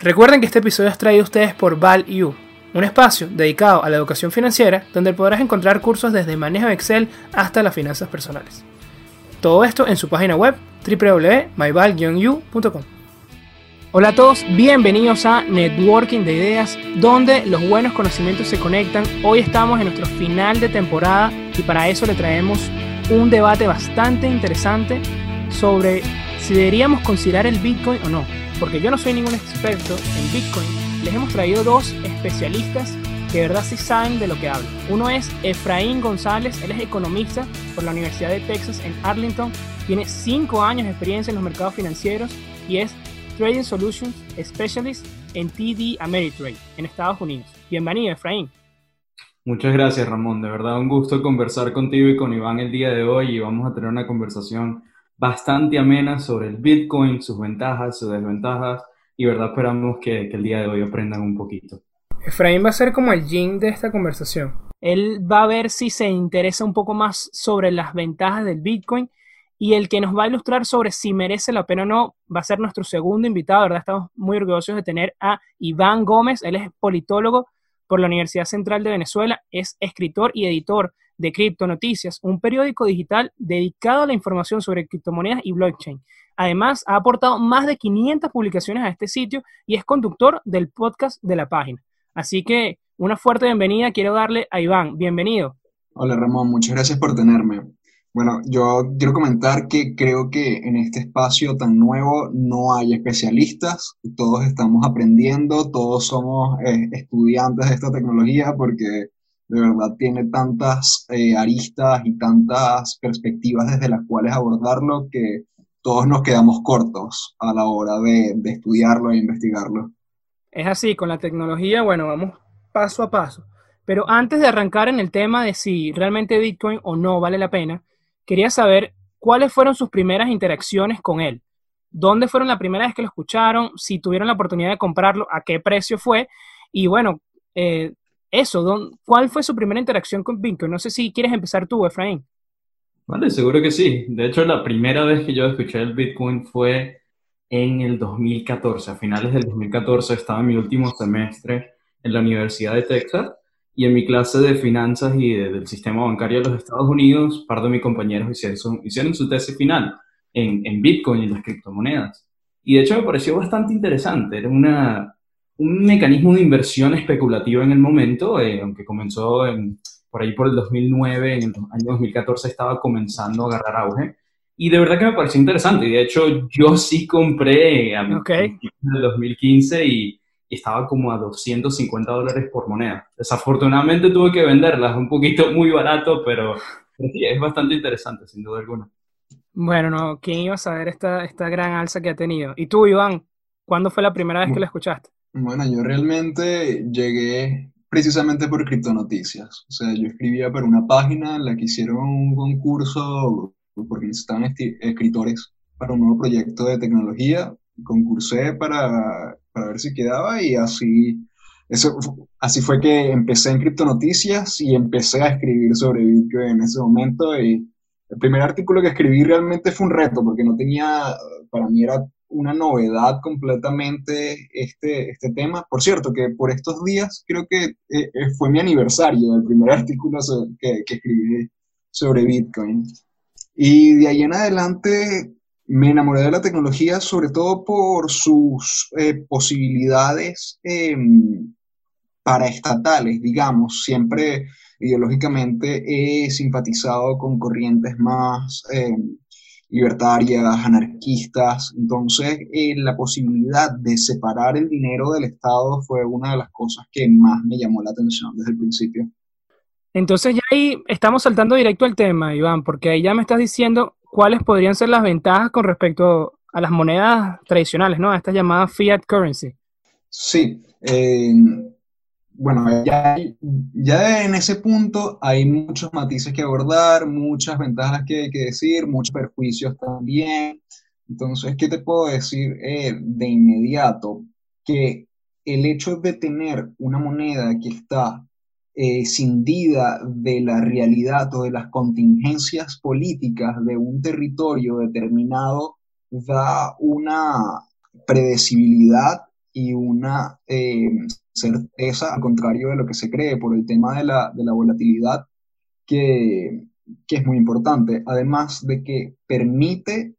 Recuerden que este episodio es traído a ustedes por ValU, un espacio dedicado a la educación financiera donde podrás encontrar cursos desde manejo de Excel hasta las finanzas personales. Todo esto en su página web wwwmyval ucom Hola a todos, bienvenidos a Networking de Ideas, donde los buenos conocimientos se conectan. Hoy estamos en nuestro final de temporada y para eso le traemos un debate bastante interesante sobre si deberíamos considerar el Bitcoin o no. Porque yo no soy ningún experto en Bitcoin, les hemos traído dos especialistas que de verdad sí saben de lo que hablan. Uno es Efraín González, él es economista por la Universidad de Texas en Arlington, tiene cinco años de experiencia en los mercados financieros y es Trading Solutions Specialist en TD Ameritrade en Estados Unidos. Bienvenido, Efraín. Muchas gracias, Ramón. De verdad, un gusto conversar contigo y con Iván el día de hoy y vamos a tener una conversación bastante amena sobre el Bitcoin, sus ventajas, sus desventajas y verdad esperamos que, el día de hoy aprendan un poquito. Efraín va a ser como el yin de esta conversación. Él va a ver si se interesa un poco más sobre las ventajas del Bitcoin y el que nos va a ilustrar sobre si merece la pena o no va a ser nuestro segundo invitado, ¿verdad? Estamos muy orgullosos de tener a Iván Gómez, él es politólogo por la Universidad Central de Venezuela, es escritor y editor de Cripto Noticias, un periódico digital dedicado a la información sobre criptomonedas y blockchain. Además, ha aportado más de 500 publicaciones a este sitio y es conductor del podcast de la página. Así que una fuerte bienvenida quiero darle a Iván. Bienvenido. Hola Ramón, muchas gracias por tenerme. Bueno, yo quiero comentar que creo que en este espacio tan nuevo no hay especialistas, todos estamos aprendiendo, todos somos eh, estudiantes de esta tecnología porque de verdad tiene tantas eh, aristas y tantas perspectivas desde las cuales abordarlo que todos nos quedamos cortos a la hora de, de estudiarlo e investigarlo. Es así, con la tecnología, bueno, vamos paso a paso. Pero antes de arrancar en el tema de si realmente Bitcoin o no vale la pena, Quería saber cuáles fueron sus primeras interacciones con él. ¿Dónde fueron la primera vez que lo escucharon? Si tuvieron la oportunidad de comprarlo, ¿a qué precio fue? Y bueno, eh, eso, ¿cuál fue su primera interacción con Bitcoin? No sé si quieres empezar tú, Efraín. Vale, seguro que sí. De hecho, la primera vez que yo escuché el Bitcoin fue en el 2014. A finales del 2014 estaba en mi último semestre en la Universidad de Texas y en mi clase de finanzas y del sistema bancario de los Estados Unidos, par de mis compañeros hicieron, hicieron su tesis final en, en, Bitcoin y las criptomonedas. Y de hecho me pareció bastante interesante. Era una, un mecanismo de inversión especulativa en el momento, eh, aunque comenzó en, por ahí por el 2009, en el año 2014 estaba comenzando a agarrar auge. Y de verdad que me pareció interesante. Y de hecho yo sí compré a okay. en el 2015 y y estaba como a 250 dólares por moneda. Desafortunadamente tuve que venderlas un poquito muy barato, pero, sí, es bastante interesante, sin duda alguna. Bueno, no, ¿quién iba a saber esta, esta gran alza que ha tenido? ¿Y tú, Iván, cuándo fue la primera vez que la escuchaste? Bueno, yo realmente llegué precisamente por criptonoticias. O sea, yo escribía para una página en la que hicieron un concurso porque estaban escritores para un nuevo proyecto de tecnología. Concursé para para ver si quedaba y así, eso, así fue que empecé en Criptonoticias y empecé a escribir sobre Bitcoin en ese momento y el primer artículo que escribí realmente fue un reto porque no tenía, para mí era una novedad completamente este, este tema. Por cierto, que por estos días creo que eh, eh, fue mi aniversario del primer artículo que, que escribí sobre Bitcoin. Y de ahí en adelante me enamoré de la tecnología sobre todo por sus eh, posibilidades eh, paraestatales, digamos. Siempre ideológicamente he simpatizado con corrientes más em, libertarias, anarquistas. Entonces, eh, la posibilidad de separar el dinero del Estado fue una de las cosas que más me llamó la atención desde el principio. Entonces ya ahí estamos saltando directo al tema, Iván, porque ahí ya me estás diciendo cuáles podrían ser las ventajas con respecto a las monedas tradicionales, ¿no? A estas llamadas fiat currency. Sí. Eh, bueno, ya, ya, en ese punto hay muchos matices que abordar, muchas ventajas que decir, muchos perjuicios también. Entonces, ¿qué te puedo decir eh, de inmediato? Que el hecho de tener una moneda que está eh, cindida de la realidad o de las contingencias políticas de un territorio determinado da una predecibilidad y una eh, certeza, al contrario de lo que se cree, por el tema de la, volatilidad, que, que, es muy importante. Además de que permite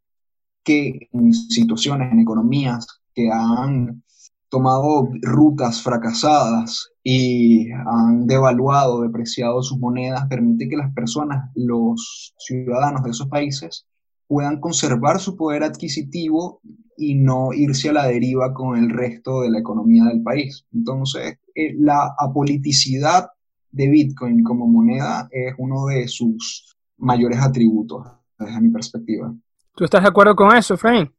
que en situaciones, en economías que han tomado rutas fracasadas y han devaluado, depreciado sus monedas, permite que las personas, los ciudadanos de esos países, puedan conservar su poder adquisitivo y no irse a la deriva con el resto de la economía del país. Entonces, eh, la apoliticidad de Bitcoin como moneda es uno de sus mayores atributos, desde mi perspectiva. ¿Tú estás de acuerdo con eso, Frank?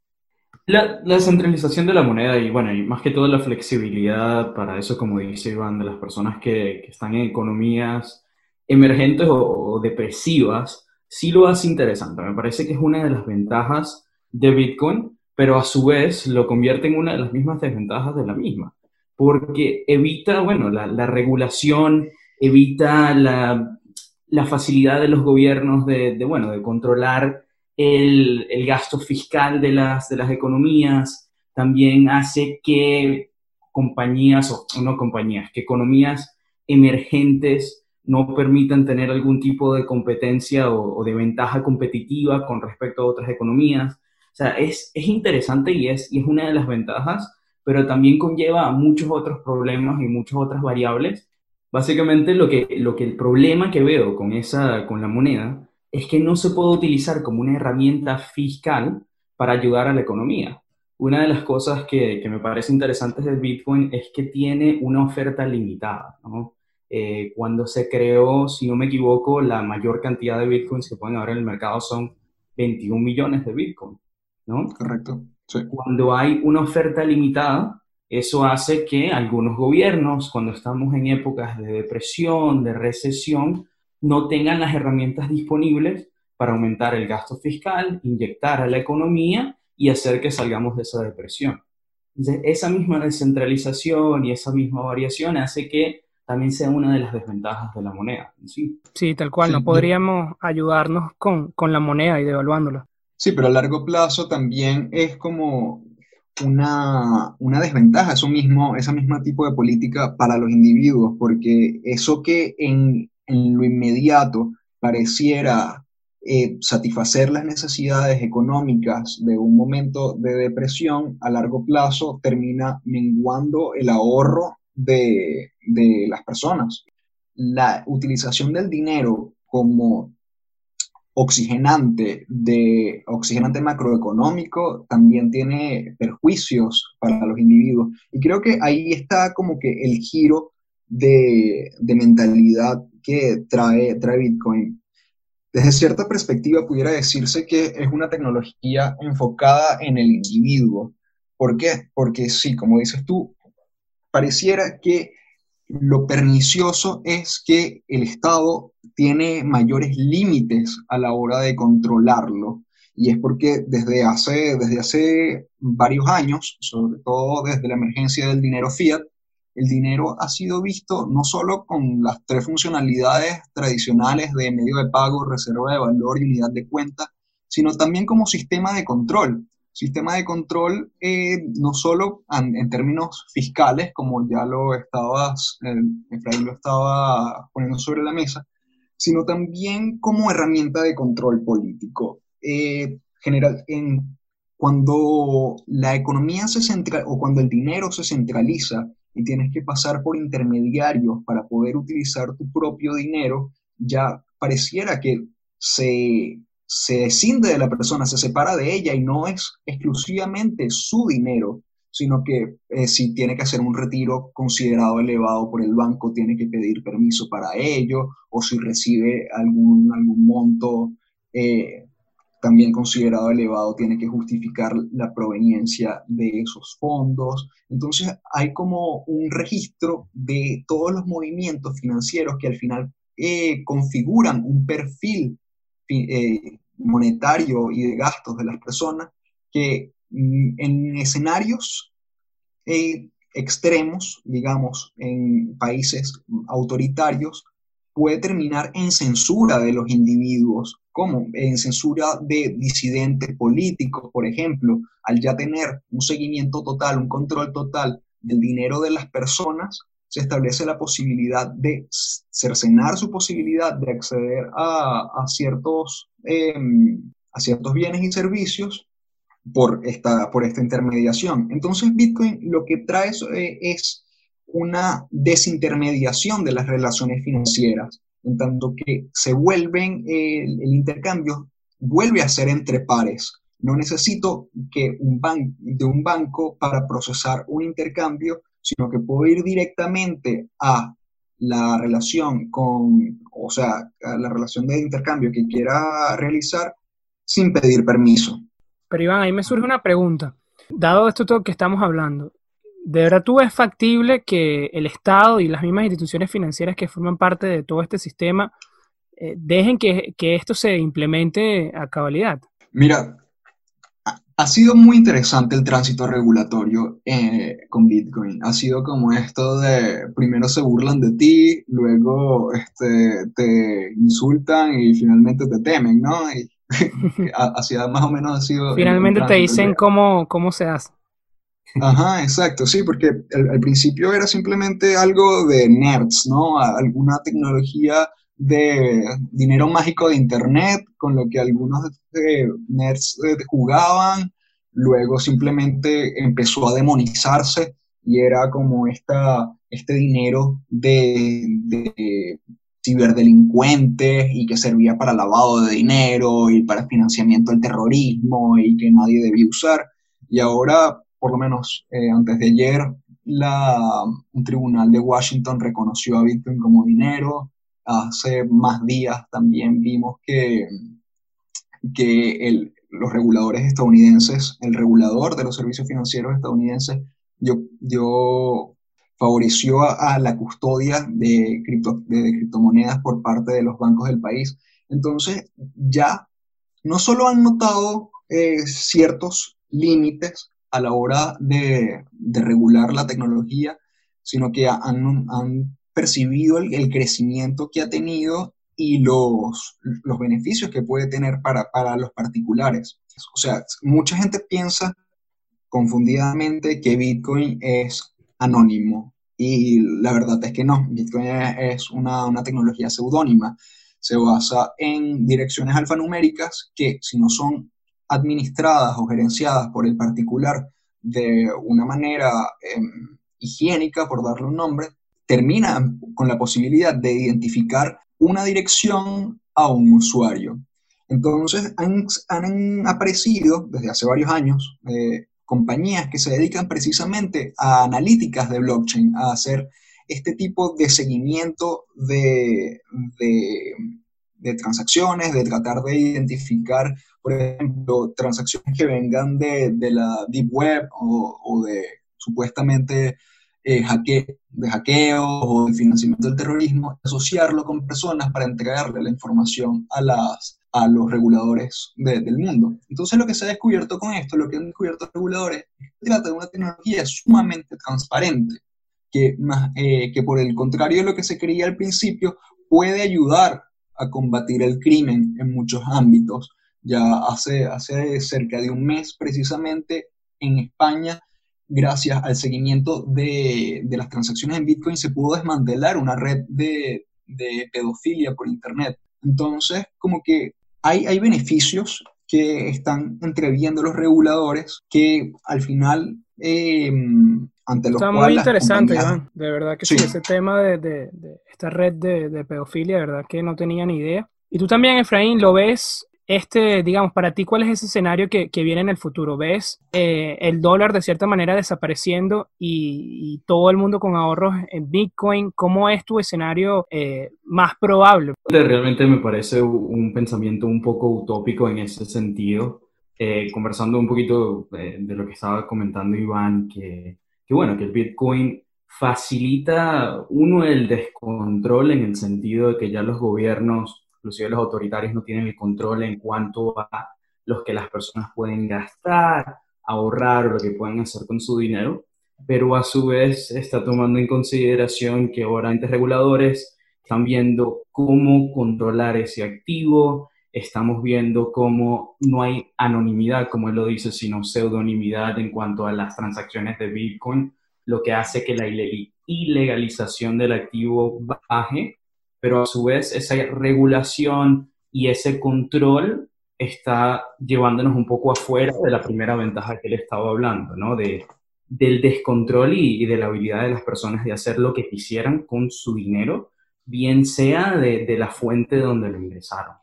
La, descentralización de la moneda y, bueno, y más que todo la flexibilidad para eso, como dice Iván, de las personas que, están en economías emergentes o, depresivas, sí lo hace interesante. Me parece que es una de las ventajas de Bitcoin, pero a su vez lo convierte en una de las mismas desventajas de la misma, porque evita, bueno, la, regulación, evita la, facilidad de los gobiernos de, bueno, de controlar el, gasto fiscal de las, de las economías, también hace que compañías, o no compañías, que economías emergentes no permitan tener algún tipo de competencia o, de ventaja competitiva con respecto a otras economías. Es, es interesante y es, y es una de las ventajas, pero también conlleva muchos otros problemas y muchas otras variables. Básicamente lo que, lo que el problema que veo con, esa, con la moneda es que no se puede utilizar como una herramienta fiscal para ayudar a la economía. Una de las cosas que, me parece interesantes del Bitcoin es que tiene una oferta limitada. Eh, cuando se creó, si no me equivoco, la mayor cantidad de Bitcoins que pueden haber en el mercado son 21 millones de Bitcoin. ¿No? Correcto. Cuando hay una oferta limitada, eso hace que algunos gobiernos, cuando estamos en épocas de depresión, de recesión, no tengan las herramientas disponibles para aumentar el gasto fiscal, inyectar a la economía y hacer que salgamos de esa depresión. Entonces, esa misma descentralización y esa misma variación hace que también sea una de las desventajas de la moneda. Sí, sí tal cual, no podríamos ayudarnos con, con la moneda y devaluándola. Sí, pero a largo plazo también es como una, una, desventaja, eso mismo, ese mismo tipo de política para los individuos, porque eso que en, en lo inmediato pareciera eh, satisfacer las necesidades económicas de un momento de depresión, a largo plazo termina menguando el ahorro de, de las personas. La utilización del dinero como oxigenante de oxigenante macroeconómico también tiene perjuicios para los individuos y creo que ahí está como que el giro de, de mentalidad que trae, trae Bitcoin. Desde cierta perspectiva pudiera decirse que es una tecnología enfocada en el individuo. ¿Por qué? Porque sí, como dices tú, pareciera que lo pernicioso es que el Estado tiene mayores límites a la hora de controlarlo. Y es porque desde hace, desde hace varios años, sobre todo desde la emergencia del dinero fiat, el dinero ha sido visto no solo con las tres funcionalidades tradicionales de medio de pago, reserva de valor y unidad de cuenta, sino también como sistema de control. Sistema de control eh, no solo en, términos fiscales, como ya lo estabas, Efraín lo estaba poniendo sobre la mesa, sino también como herramienta de control político. Eh, general, en, cuando la economía se centra o cuando el dinero se centraliza y tienes que pasar por intermediarios para poder utilizar tu propio dinero, ya pareciera que se, se descinde de la persona, se separa de ella y no es exclusivamente su dinero, sino que eh, si tiene que hacer un retiro considerado elevado por el banco, tiene que pedir permiso para ello, o si recibe algún, algún monto eh, también considerado elevado, tiene que justificar la proveniencia de esos fondos. Entonces hay como un registro de todos los movimientos financieros que al final eh, configuran un perfil eh, monetario y de gastos de las personas que mm, en escenarios eh, extremos, digamos, en países autoritarios, puede terminar en censura de los individuos como en censura de disidentes políticos, por ejemplo, al ya tener un seguimiento total, un control total del dinero de las personas, se establece la posibilidad de cercenar su posibilidad de acceder a, ciertos, em, a ciertos bienes y servicios por esta, por esta intermediación. Entonces Bitcoin lo que trae eh, es una desintermediación de las relaciones financieras, en tanto que se vuelven, el, intercambio vuelve a ser entre pares. No necesito que un de un banco para procesar un intercambio, sino que puedo ir directamente a la relación con, o sea, a la relación de intercambio que quiera realizar sin pedir permiso. Pero Iván, ahí me surge una pregunta. Dado esto todo que estamos hablando, ¿de verdad tú ves factible que el Estado y las mismas instituciones financieras que forman parte de todo este sistema eh, dejen que, esto se implemente a cabalidad? Mira, ha sido muy interesante el tránsito regulatorio eh, con Bitcoin. Ha sido como esto de primero se burlan de ti, luego este, te insultan y finalmente te temen, ¿no? Así más o menos ha sido... Finalmente te dicen cómo, cómo se hace. Ajá, exacto, sí, porque al, principio era simplemente algo de nerds, ¿no? Alguna tecnología de dinero mágico de internet con lo que algunos nerds eh, jugaban, luego simplemente empezó a demonizarse y era como esta, este dinero de, de ciberdelincuentes y que servía para lavado de dinero y para financiamiento del terrorismo y que nadie debía usar. Y ahora, por lo menos eh, antes de ayer, la, un tribunal de Washington reconoció a Bitcoin como dinero. Hace más días también vimos que, que el, los reguladores estadounidenses, el regulador de los servicios financieros estadounidenses, dio, dio favoreció a, la custodia de, cripto, de, criptomonedas por parte de los bancos del país. Entonces, ya no solo han notado eh, ciertos límites a la hora de, regular la tecnología, sino que han percibido el, crecimiento que ha tenido y los, los beneficios que puede tener para, para los particulares. O sea, mucha gente piensa confundidamente que Bitcoin es anónimo. Y la verdad es que no, Bitcoin es una, una tecnología seudónima. Se basa en direcciones alfanuméricas que si no son administradas o gerenciadas por el particular de una manera em, higiénica, por darle un nombre, terminan con la posibilidad de identificar una dirección a un usuario. Entonces han, han aparecido desde hace varios años eh, compañías que se dedican precisamente a analíticas de blockchain, a hacer este tipo de seguimiento de, de, transacciones, de tratar de identificar, por ejemplo, transacciones que vengan de, de la Deep Web o de supuestamente eh, de hackeo o de financiamiento del terrorismo, asociarlo con personas para entregarle la información a las, a los reguladores del mundo. Entonces lo que se ha descubierto con esto, lo que han descubierto los reguladores, es que trata de una tecnología sumamente transparente, que, más, eh, que por el contrario de lo que se creía al principio, puede ayudar a combatir el crimen en muchos ámbitos. Ya hace, hace cerca de un mes precisamente en España, gracias al seguimiento de, de las transacciones en Bitcoin, se pudo desmantelar una red de, de pedofilia por Internet. Entonces, como que hay, beneficios que están entreviendo los reguladores que al final, em, ante los Está muy interesante, Iván. De verdad que sí, ese tema de, esta red de, pedofilia, de verdad que no tenía ni idea. Y tú también, Efraín, lo ves este, digamos, para ti, ¿cuál es ese escenario que, viene en el futuro? ¿Ves eh, el dólar de cierta manera desapareciendo y, todo el mundo con ahorros en Bitcoin? ¿Cómo es tu escenario eh, más probable? Realmente me parece un pensamiento un poco utópico en ese sentido. Eh, conversando un poquito de lo que estaba comentando Iván, que, que bueno, que el Bitcoin facilita uno el descontrol en el sentido de que ya los gobiernos inclusive los autoritarios no tienen el control en cuanto a los que las personas pueden gastar, ahorrar o lo que pueden hacer con su dinero, pero a su vez está tomando en consideración que ahora entes reguladores están viendo cómo controlar ese activo, estamos viendo cómo no hay anonimidad, como él lo dice, sino pseudonimidad en cuanto a las transacciones de Bitcoin, lo que hace que la ilegalización del activo baje, pero a su vez esa regulación y ese control está llevándonos un poco afuera de la primera ventaja que le estaba hablando, ¿no? De, del descontrol y, de la habilidad de las personas de hacer lo que quisieran con su dinero, bien sea de, la fuente donde lo ingresaron.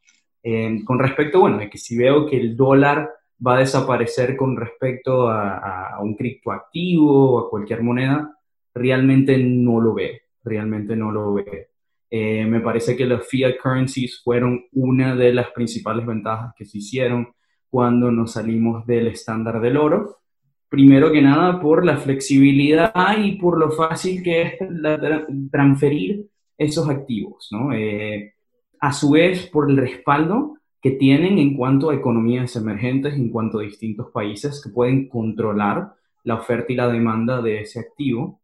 Eh, con respecto, bueno, de que si veo que el dólar va a desaparecer con respecto a, a un criptoactivo o a cualquier moneda, realmente no lo veo, realmente no lo veo. Eh, me parece que los fiat currencies fueron una de las principales ventajas que se hicieron cuando nos salimos del estándar del oro. Primero que nada por la flexibilidad y por lo fácil que es transferir esos activos, ¿no? Eh, a su vez, por el respaldo que tienen en cuanto a economías emergentes, en cuanto a distintos países que pueden controlar la oferta y la demanda de ese activo.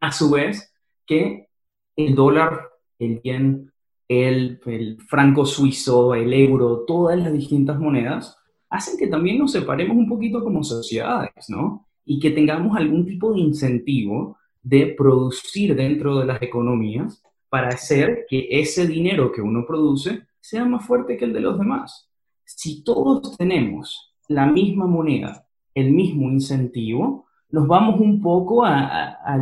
A su vez, que el dólar, el yen, el, el, franco suizo, el euro, todas las distintas monedas, hacen que también nos separemos un poquito como sociedades, ¿no? Y que tengamos algún tipo de incentivo de producir dentro de las economías para hacer que ese dinero que uno produce sea más fuerte que el de los demás. Si todos tenemos la misma moneda, el mismo incentivo, nos vamos un poco a, a,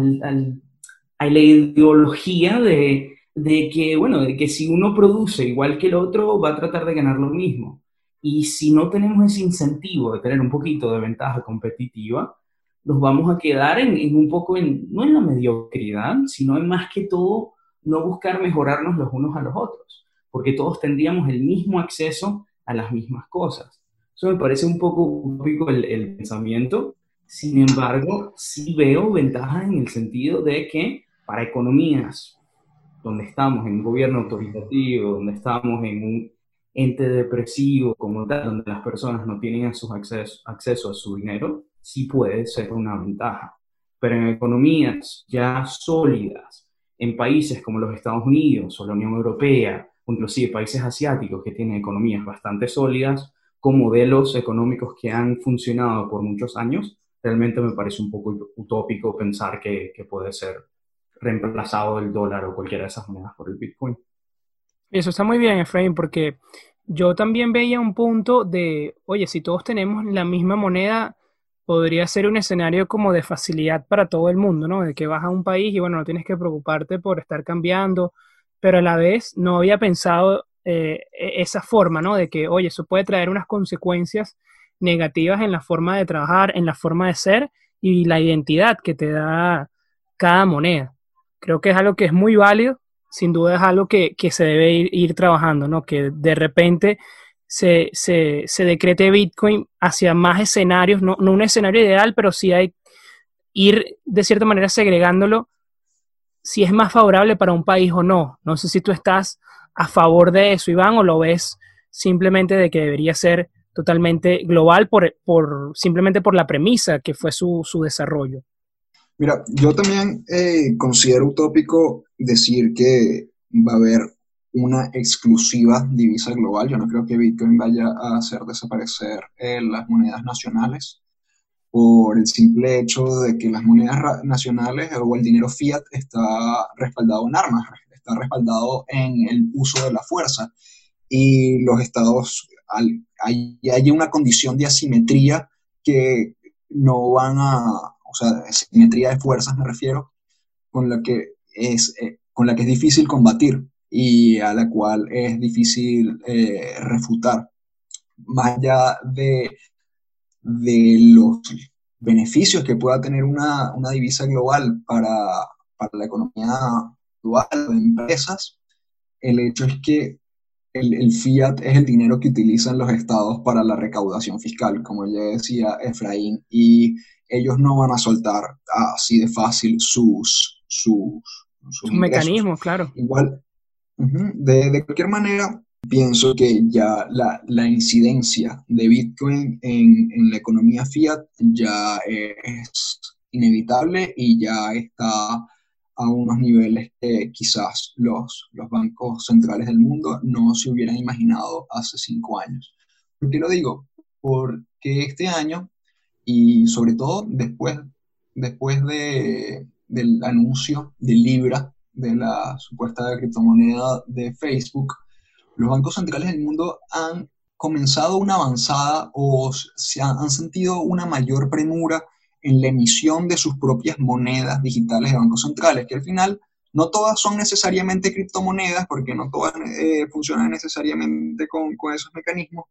a la ideología de, de, que, bueno, de que si uno produce igual que el otro, va a tratar de ganar lo mismo. Y si no tenemos ese incentivo de tener un poquito de ventaja competitiva, nos vamos a quedar en, en un poco, en, no en la mediocridad, sino en más que todo no buscar mejorarnos los unos a los otros porque todos tendríamos el mismo acceso a las mismas cosas. Eso me parece un poco utópico el, el pensamiento, sin embargo, sí veo ventajas en el sentido de que para economías donde estamos en un gobierno autoritativo, donde estamos en un ente depresivo como tal, donde las personas no tienen sus acceso, acceso a su dinero, sí puede ser una ventaja. Pero en economías ya sólidas, en países como los Estados Unidos o la Unión Europea, inclusive países asiáticos que tienen economías bastante sólidas, con modelos económicos que han funcionado por muchos años, realmente me parece un poco utópico pensar que, que puede ser reemplazado el dólar o cualquiera de esas monedas por el Bitcoin. Eso está muy bien, Efraín, porque yo también veía un punto de, oye, si todos tenemos la misma moneda, podría ser un escenario como de facilidad para todo el mundo, ¿no? De que vas a un país y bueno, no tienes que preocuparte por estar cambiando pero a la vez no había pensado eh, e-, esa forma, ¿no? De que, oye, eso puede traer unas consecuencias negativas en la forma de trabajar, en la forma de ser y la identidad que te da cada moneda. Creo que es algo que es muy válido, sin duda es algo que, se debe ir, trabajando, ¿no? Que de repente se, se, se, decrete Bitcoin hacia más escenarios, no, no un escenario ideal, pero sí hay ir de cierta manera segregándolo si es más favorable para un país o no. No sé si tú estás a favor de eso, Iván, o lo ves simplemente de que debería ser totalmente global por, por simplemente por la premisa que fue su, su desarrollo. Mira, yo también eh, considero utópico decir que va a haber una exclusiva divisa global. Yo no creo que Bitcoin vaya a hacer desaparecer eh, las monedas nacionales por el simple hecho de que las monedas nacionales o el dinero fiat está respaldado en armas, está respaldado en el uso de la fuerza. Y los estados, hay, hay una condición de asimetría que no van a, o sea, asimetría de fuerzas me refiero, con la que es, eh, con la que es difícil combatir y a la cual es difícil eh, refutar. Más allá de de los beneficios que pueda tener una, divisa global para, la economía global de empresas, el hecho es que el, fiat es el dinero que utilizan los estados para la recaudación fiscal, como ya decía Efraín, y ellos no van a soltar así de fácil sus, sus, mecanismos, claro. Igual, de, de, cualquier manera, pienso que ya la, la incidencia de Bitcoin en, en, la economía fiat ya es inevitable y ya está a unos niveles que quizás los, los bancos centrales del mundo no se hubieran imaginado hace cinco años. ¿Por qué lo digo? Porque este año y sobre todo después después de, del anuncio de Libra, de la supuesta criptomoneda de Facebook, los bancos centrales del mundo han comenzado una avanzada o se han, han sentido una mayor premura en la emisión de sus propias monedas digitales de bancos centrales, que al final no todas son necesariamente criptomonedas, porque no todas eh, funcionan necesariamente con, con, esos mecanismos,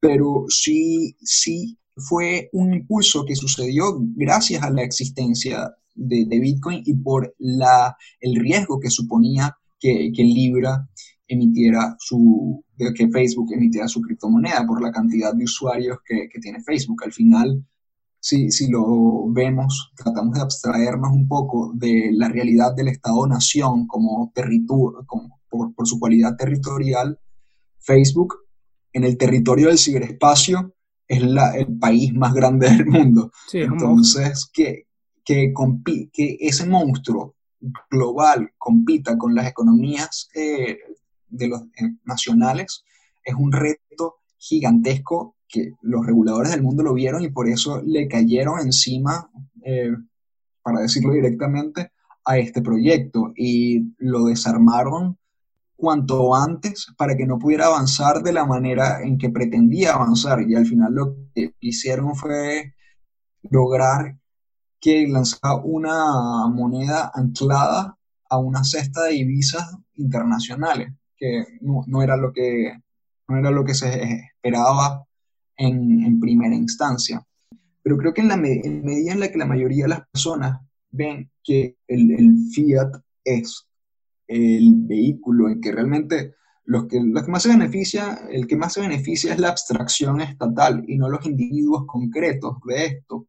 pero sí, sí fue un impulso que sucedió gracias a la existencia de, Bitcoin y por la, el riesgo que suponía que, que Libra emitiera su, que Facebook emitiera su criptomoneda por la cantidad de usuarios que, que tiene Facebook. Al final, si, si, lo vemos, tratamos de abstraernos un poco de la realidad del Estado-nación como como por, por, su cualidad territorial, Facebook en el territorio del ciberespacio es la, el país más grande del mundo. Sí, Entonces, que, que, que, ese monstruo global compita con las economías eh, de los eh, nacionales es un reto gigantesco que los reguladores del mundo lo vieron y por eso le cayeron encima, eh, para decirlo directamente, a este proyecto y lo desarmaron cuanto antes para que no pudiera avanzar de la manera en que pretendía avanzar. Y al final lo que hicieron fue lograr que lanzara una moneda anclada a una cesta de divisas internacionales, que no, era, lo que, no era lo que se esperaba en, primera instancia. Pero creo que en la medida en la que la mayoría de las personas ven que el fiat es el vehículo en que realmente los que, los que más se beneficia, el que más se beneficia es la abstracción estatal y no los individuos concretos de esto.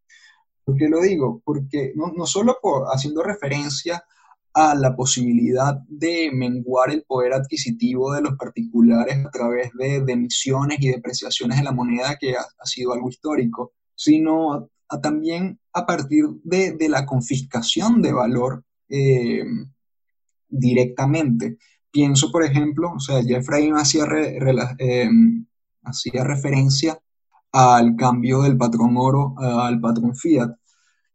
¿Por qué lo digo? Porque no, no solo por, haciendo referencia a la posibilidad de menguar el poder adquisitivo de los particulares a través de, emisiones y depreciaciones de la moneda, que ha, ha sido algo histórico, sino a, a también a partir de, de, la confiscación de valor eh, directamente. Pienso, por ejemplo, o sea, Jeffrey hacía, re, re, eh, hacía referencia al cambio del patrón oro al patrón fiat.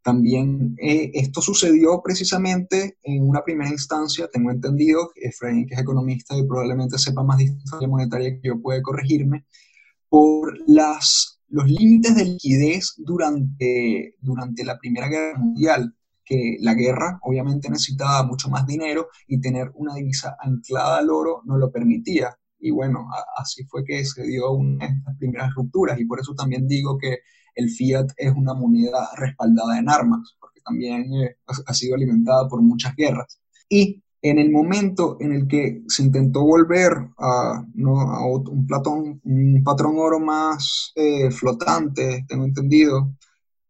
También eh, esto sucedió precisamente en una primera instancia, tengo entendido, Efraín, que es economista y probablemente sepa más de historia monetaria que yo, puede corregirme, por las, los límites de liquidez durante, durante la Primera Guerra Mundial que la guerra obviamente necesitaba mucho más dinero y tener una divisa anclada al oro no lo permitía. Y bueno, así fue que se dio una de las primeras rupturas y por eso también digo que el fiat es una moneda respaldada en armas, porque también eh, ha sido alimentada por muchas guerras. Y en el momento en el que se intentó volver a, ¿no? a un, platón, patrón oro más eh, flotante, tengo entendido,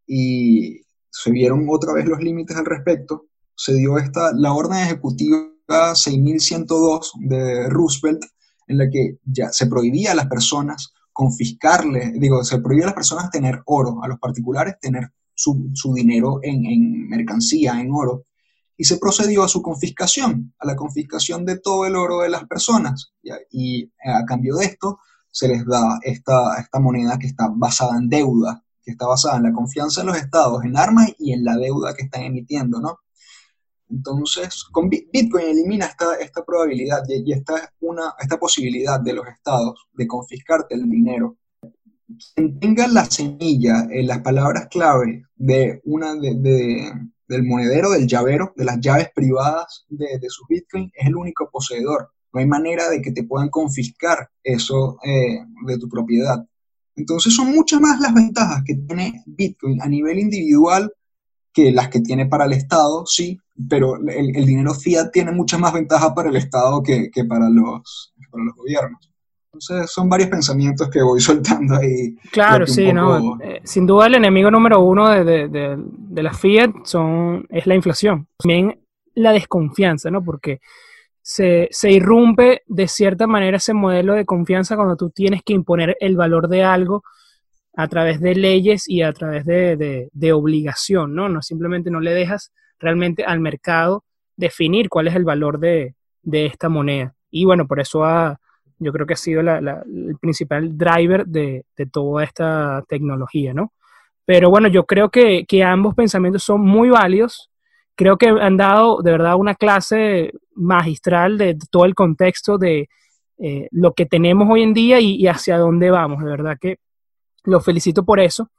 y se vieron otra vez los límites al respecto, se dio esta, la orden ejecutiva 6102 de Roosevelt, en la que ya se prohibía a las personas confiscarle, digo, se prohibía a las personas tener oro, a los particulares tener su, su dinero en, en, mercancía, en oro, y se procedió a su confiscación, a la confiscación de todo el oro de las personas, y, a cambio de esto se les da esta, esta moneda que está basada en deuda, que está basada en la confianza en los estados, en armas y en la deuda que están emitiendo, ¿no? Entonces, con Bitcoin elimina esta, esta probabilidad y, esta, una, esta posibilidad de los estados de confiscarte el dinero. Quien tenga la semilla, en las palabras clave de una de, de, del monedero, del llavero, de las llaves privadas de, de sus Bitcoin, es el único poseedor. No hay manera de que te puedan confiscar eso eh, de tu propiedad. Entonces son muchas más las ventajas que tiene Bitcoin a nivel individual que las que tiene para el Estado, sí, pero el, el dinero fiat tiene muchas más ventajas para el Estado que, que para, los, para los gobiernos. Entonces son varios pensamientos que voy soltando ahí. Claro, sí, poco... no. Eh, sin duda el enemigo número uno de, de, de, de, la fiat son, es la inflación. También la desconfianza, ¿no? Porque se, se, irrumpe de cierta manera ese modelo de confianza cuando tú tienes que imponer el valor de algo a través de leyes y a través de, de, de, obligación, ¿no? No simplemente no le dejas realmente al mercado definir cuál es el valor de, de esta moneda. Y bueno, por eso ha, yo creo que ha sido el principal driver de, toda esta tecnología, ¿no? Pero bueno, yo creo que, que ambos pensamientos son muy válidos. Creo que han dado de verdad una clase magistral de todo el contexto de eh, lo que tenemos hoy en día y, hacia dónde vamos. De verdad que los felicito por eso.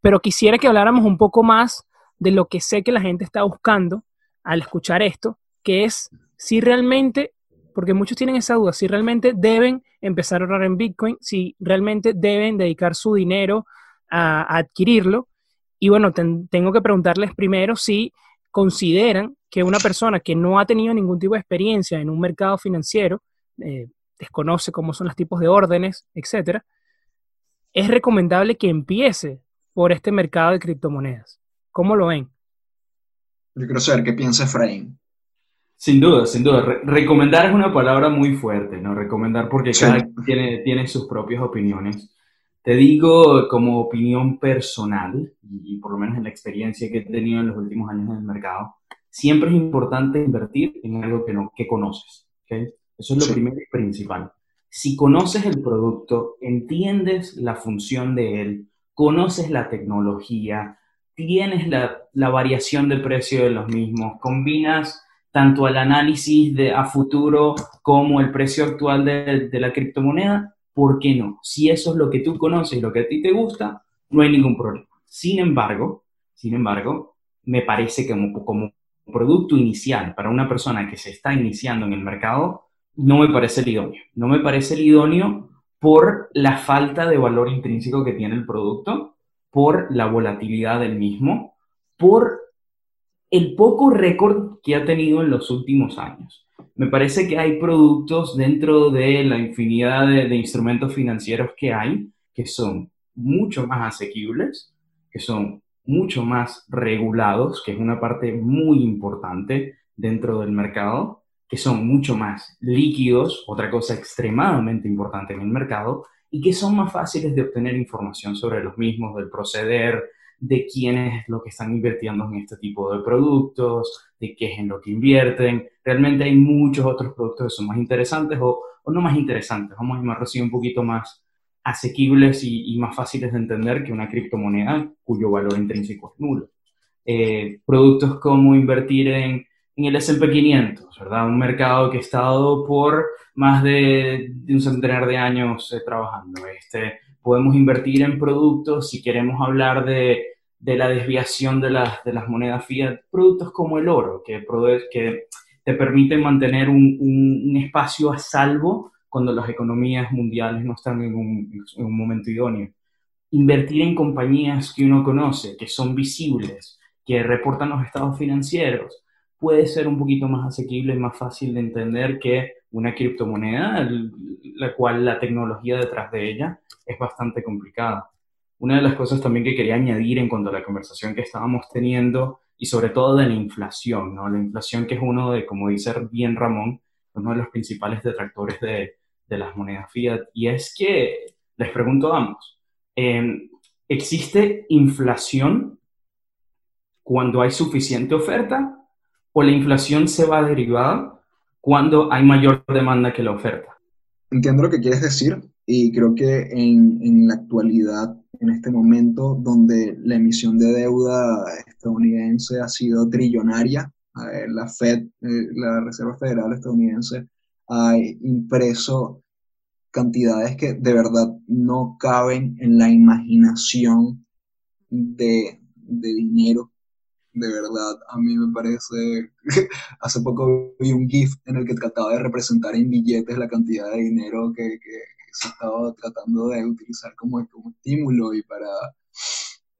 Pero quisiera que habláramos un poco más de lo que sé que la gente está buscando al escuchar esto, que es si realmente, porque muchos tienen esa duda, si realmente deben empezar a ahorrar en Bitcoin, si realmente deben dedicar su dinero a, adquirirlo. Y bueno, tengo que preguntarles primero si consideran que una persona que no ha tenido ningún tipo de experiencia en un mercado financiero, eh, desconoce cómo son los tipos de órdenes, etcétera, es recomendable que empiece por este mercado de criptomonedas. ¿Cómo lo ven? Yo quiero saber qué piensa Efraín. Sin duda, sin duda. recomendar es una palabra muy fuerte, ¿no? Recomendar porque cada quien tiene, tiene sus propias opiniones. Te digo como opinión personal, y por lo menos en la experiencia que he tenido en los últimos años en el mercado, siempre es importante invertir en algo que, no, que conoces. ¿okay? Eso es lo primero y principal. Si conoces el producto, entiendes la función de él, conoces la tecnología, tienes la, la variación de precio de los mismos, combinas tanto el análisis de, a futuro como el precio actual de, de la criptomoneda, ¿por qué no? Si eso es lo que tú conoces lo que a ti te gusta, no hay ningún problema. Sin embargo, sin embargo, me parece que como, como producto inicial para una persona que se está iniciando en el mercado, no me parece el idóneo. No me parece el idóneo por la falta de valor intrínseco que tiene el producto, por la volatilidad del mismo, por el poco récord que ha tenido en los últimos años. Me parece que hay productos dentro de la infinidad de, instrumentos financieros que hay que son mucho más asequibles, que son mucho más regulados, que es una parte muy importante dentro del mercado, que son mucho más líquidos, otra cosa extremadamente importante en el mercado, y que son más fáciles de obtener información sobre los mismos, del proceder, de quién es lo que están invirtiendo en este tipo de productos, de qué es en lo que invierten. Realmente hay muchos otros productos que son más interesantes o, no más interesantes, vamos a llamarlo así un poquito más asequibles y, más fáciles de entender que una criptomoneda cuyo valor intrínseco es nulo. Eh, productos como invertir en en el S&P 500, ¿verdad? Un mercado que ha estado por más de, un centenar de años eh, trabajando. Este, podemos invertir en productos, si queremos hablar de, de la desviación de, las, de las monedas fiat, productos como el oro, que, que te permiten mantener un, un, espacio a salvo cuando las economías mundiales no están en un, en un momento idóneo. Invertir en compañías que uno conoce, que son visibles, que reportan los estados financieros, puede ser un poquito más asequible y más fácil de entender que una criptomoneda, la cual la tecnología detrás de ella es bastante complicada. Una de las cosas también que quería añadir en cuanto a la conversación que estábamos teniendo y sobre todo de la inflación, ¿no? La inflación que es uno de, como dice bien Ramón, uno de los principales detractores de, de las monedas fiat. Y es que, les pregunto a ambos, em, ¿existe inflación cuando hay suficiente oferta o la inflación se va a derivar cuando hay mayor demanda que la oferta. Entiendo lo que quieres decir y creo que en, en la actualidad, en este momento donde la emisión de deuda estadounidense ha sido trillonaria, la Fed, eh, la Reserva Federal estadounidense, ha impreso cantidades que de verdad no caben en la imaginación de, de dinero de verdad, a mí me parece, hace poco vi un GIF en el que trataba de representar en billetes la cantidad de dinero que, se estaba tratando de utilizar como, como estímulo y para,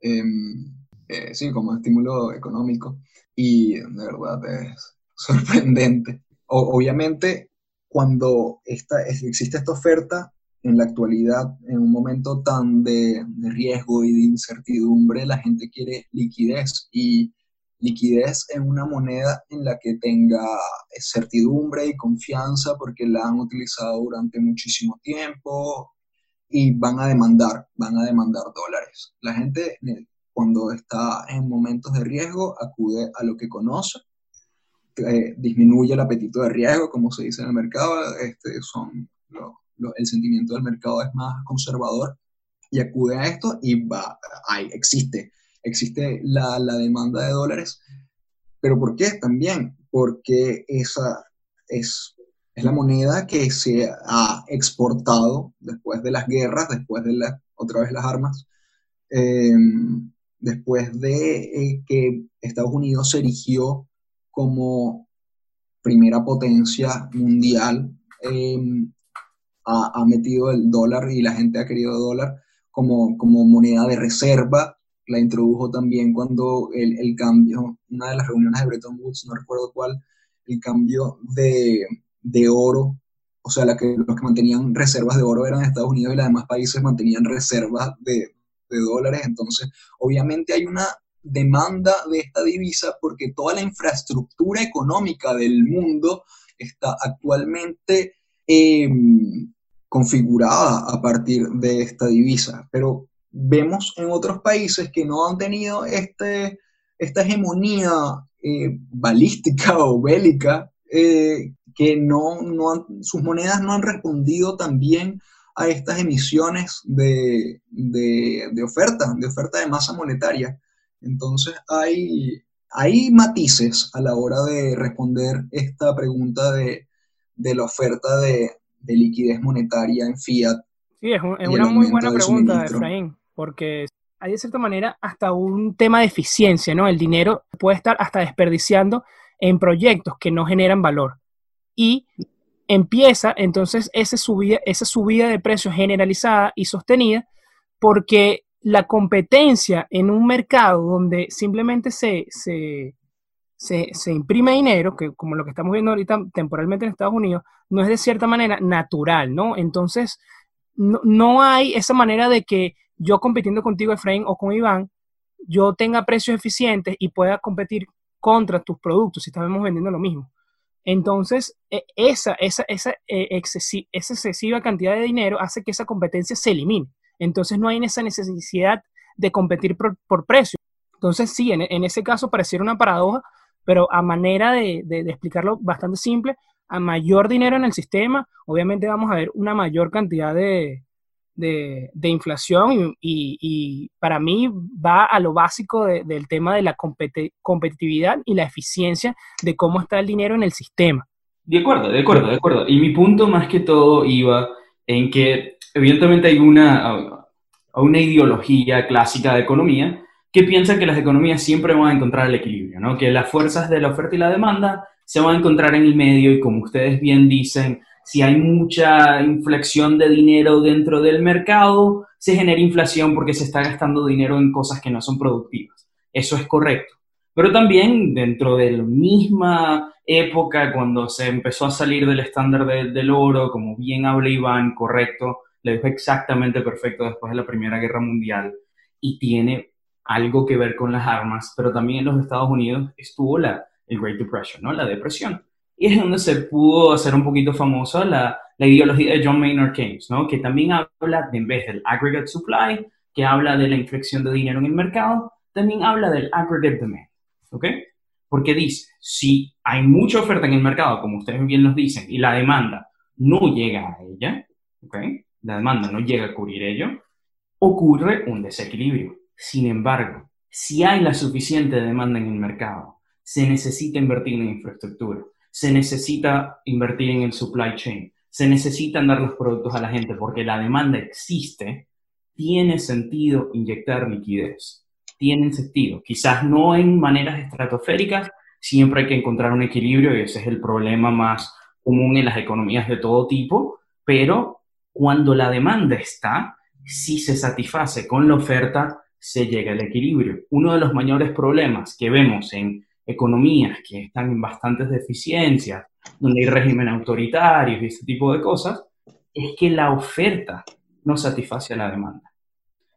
em, eh, sí, como estímulo económico. Y de verdad es sorprendente. obviamente, cuando esta, existe esta oferta, en la actualidad, en un momento tan de, de, riesgo y de incertidumbre, la gente quiere liquidez y liquidez en una moneda en la que tenga certidumbre y confianza porque la han utilizado durante muchísimo tiempo y van a demandar, van a demandar dólares. La gente eh, cuando está en momentos de riesgo acude a lo que conoce, eh, disminuye el apetito de riesgo, como se dice en el mercado, este, son el sentimiento del mercado es más conservador y acude a esto y va, hay, existe, existe la, la demanda de dólares. ¿Pero por qué? También porque esa es, es la moneda que se ha exportado después de las guerras, después de la, otra vez las armas, em, después de eh, que Estados Unidos se erigió como primera potencia mundial, em, ha, metido el dólar y la gente ha querido dólar como, como moneda de reserva. La introdujo también cuando el, el cambio, una de las reuniones de Bretton Woods, no recuerdo cuál, el cambio de, de oro, o sea, los que mantenían reservas de oro eran Estados Unidos y los demás países mantenían reservas de, de dólares. Entonces, obviamente hay una demanda de esta divisa porque toda la infraestructura económica del mundo está actualmente em, configurada a partir de esta divisa. Pero vemos en otros países que no han tenido este, esta hegemonía eh, balística o bélica, eh, que no, no sus monedas no han respondido también a estas emisiones de, de, de, oferta, de oferta de masa monetaria. Entonces hay, hay matices a la hora de responder esta pregunta de, de la oferta de, de, liquidez monetaria en fiat. Sí, es, es una muy buena pregunta, Efraín, porque hay de cierta manera hasta un tema de eficiencia, ¿no? El dinero puede estar hasta desperdiciando en proyectos que no generan valor. Y empieza entonces esa subida, esa subida de precios generalizada y sostenida porque la competencia en un mercado donde simplemente se, se, se, imprime dinero, que como lo que estamos viendo ahorita temporalmente en Estados Unidos, no es de cierta manera natural, ¿no? Entonces, no, no hay esa manera de que yo compitiendo contigo, Efraín, o con Iván, yo tenga precios eficientes y pueda competir contra tus productos si estamos vendiendo lo mismo. Entonces, e, esa, esa, esa, eh, excesiva cantidad de dinero hace que esa competencia se elimine. Entonces, no hay esa necesidad de competir por, precio. Entonces, sí, en, ese caso pareciera una paradoja, pero a manera de, explicarlo bastante simple, a mayor dinero en el sistema, obviamente vamos a ver una mayor cantidad de, de, inflación y, para mí va a lo básico del tema de la competitividad y la eficiencia de cómo está el dinero en el sistema. De acuerdo, de acuerdo, de acuerdo. Y mi punto más que todo iba en que evidentemente hay una, una ideología clásica de economía que piensa que las economías siempre van a encontrar el equilibrio, ¿no? que las fuerzas de la oferta y la demanda se van a encontrar en el medio y como ustedes bien dicen, si hay mucha inflexión de dinero dentro del mercado, se genera inflación porque se está gastando dinero en cosas que no son productivas. Eso es correcto. Pero también dentro de la misma época, cuando se empezó a salir del estándar del oro, como bien habla Iván, correcto, le dijo exactamente perfecto después de la Primera Guerra Mundial, y tiene algo que ver con las armas, pero también en los Estados Unidos estuvo la, el Great Depression, ¿no? La depresión y es donde se pudo hacer un poquito famosa la, la ideología de John Maynard Keynes, ¿no? que también habla, de, en vez del aggregate supply, que habla de la inflexión de dinero en el mercado, también habla del aggregate demand. ¿ok? Porque dice, si hay mucha oferta en el mercado, como ustedes bien nos dicen, y la demanda no llega a ella, ¿ok? la demanda no llega a cubrir ello, ocurre un desequilibrio. Sin embargo, si hay la suficiente demanda en el mercado, se necesita invertir en infraestructura se necesita invertir en el supply chain, se necesitan dar los productos a la gente porque la demanda existe, tiene sentido inyectar liquidez. Tiene sentido. Quizás no en maneras estratosféricas, siempre hay que encontrar un equilibrio y ese es el problema más común en las economías de todo tipo, pero cuando la demanda está, si se satisface con la oferta, se llega al equilibrio. Uno de los mayores problemas que vemos en economías que están en bastantes deficiencias, donde hay régimen autoritarios y ese tipo de cosas, es que la oferta no satisface a la demanda.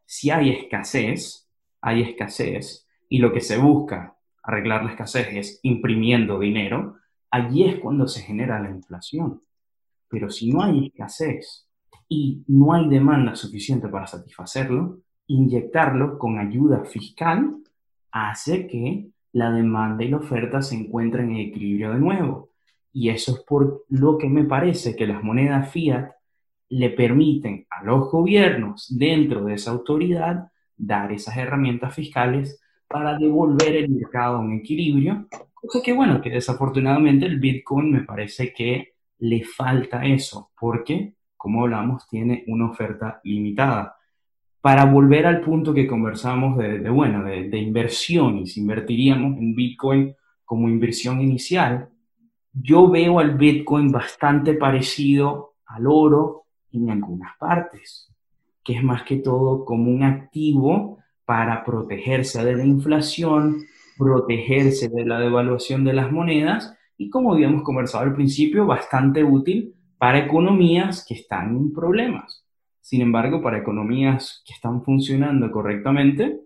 Si hay escasez, hay escasez, y lo que se busca arreglar la escasez es imprimiendo dinero, allí es cuando se genera la inflación. Pero si no hay escasez y no hay demanda suficiente para satisfacerlo, inyectarlo con ayuda fiscal hace que la demanda y la oferta se encuentran en equilibrio de nuevo. Y eso es por lo que me parece que las monedas fiat le permiten a los gobiernos dentro de esa autoridad dar esas herramientas fiscales para devolver el mercado a un equilibrio, cosa que bueno, que desafortunadamente el Bitcoin me parece que le falta eso, porque, como hablamos, tiene una oferta limitada. Para volver al punto que conversamos de, bueno, de, de inversión y si invertiríamos en Bitcoin como inversión inicial, yo veo al Bitcoin bastante parecido al oro en algunas partes, que es más que todo como un activo para protegerse de la inflación, protegerse de la devaluación de las monedas y como habíamos conversado al principio, bastante útil para economías que están en problemas. Sin embargo, para economías que están funcionando correctamente,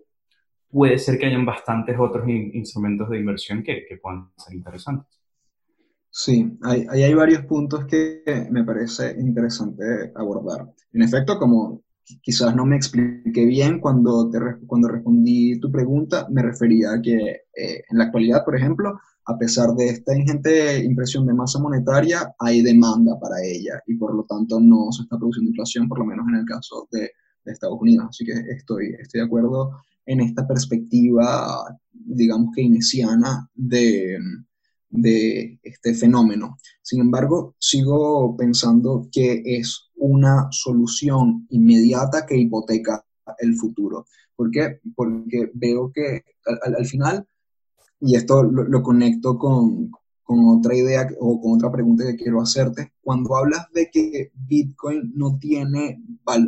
puede ser que hayan bastantes otros instrumentos de inversión que, que puedan ser interesantes. Sí, hay, hay, varios puntos que me parece interesante abordar. En efecto, como quizás no me expliqué bien cuando, te, cuando respondí tu pregunta, me refería a que eh, en la actualidad, por ejemplo, a pesar de esta ingente impresión de masa monetaria, hay demanda para ella y por lo tanto no se está produciendo inflación, por lo menos en el caso de, de Estados Unidos. Así que estoy, estoy de acuerdo en esta perspectiva, digamos que keynesiana de de este fenómeno. Sin embargo, sigo pensando que es una solución inmediata que hipoteca el futuro. ¿Por qué? Porque veo que al, final, y esto lo, conecto con, otra idea o con otra pregunta que quiero hacerte, cuando hablas de que Bitcoin no tiene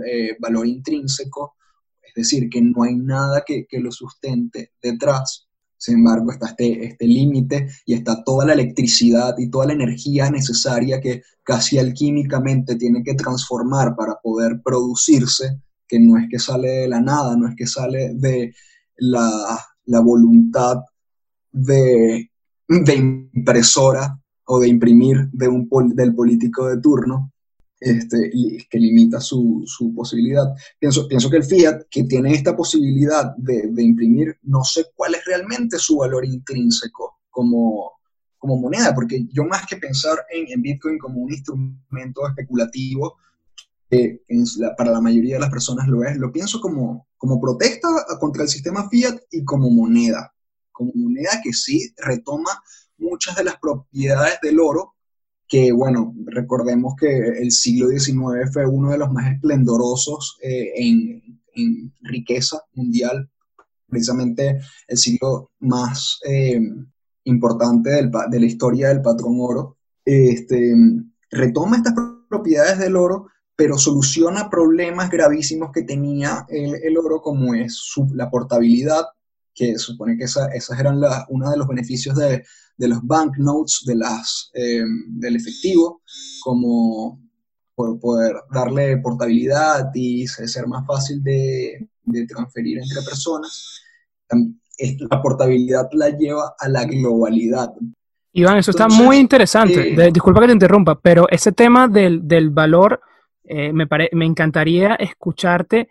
eh, valor intrínseco, es decir, que no hay nada que, que lo sustente detrás, sin embargo, está este, este límite y está toda la electricidad y toda la energía necesaria que casi alquímicamente tiene que transformar para poder producirse, que no es que sale de la nada, no es que sale de la, voluntad de, de, impresora o de imprimir de un, del político de turno, este, que limita su, su, posibilidad. Pienso, pienso que el fiat, que tiene esta posibilidad de, de, imprimir, no sé cuál es realmente su valor intrínseco como, como moneda, porque yo más que pensar en, en Bitcoin como un instrumento especulativo, que para la mayoría de las personas lo es, lo pienso como, como protesta contra el sistema fiat y como moneda, como moneda que sí retoma muchas de las propiedades del oro, que bueno, recordemos que el siglo XIX fue uno de los más esplendorosos eh, en, riqueza mundial, precisamente el siglo más eh, importante de la historia del patrón oro. Este, retoma estas propiedades del oro, pero soluciona problemas gravísimos que tenía el, oro, como es la portabilidad, que supone que esa, esas eran uno de los beneficios de, de los banknotes, de las, eh, del efectivo, como por poder darle portabilidad y ser más fácil de, de transferir entre personas. La portabilidad la lleva a la globalidad. Iván, eso está muy interesante. Eh, disculpa que te interrumpa, pero ese tema del, del valor, eh, me, me encantaría escucharte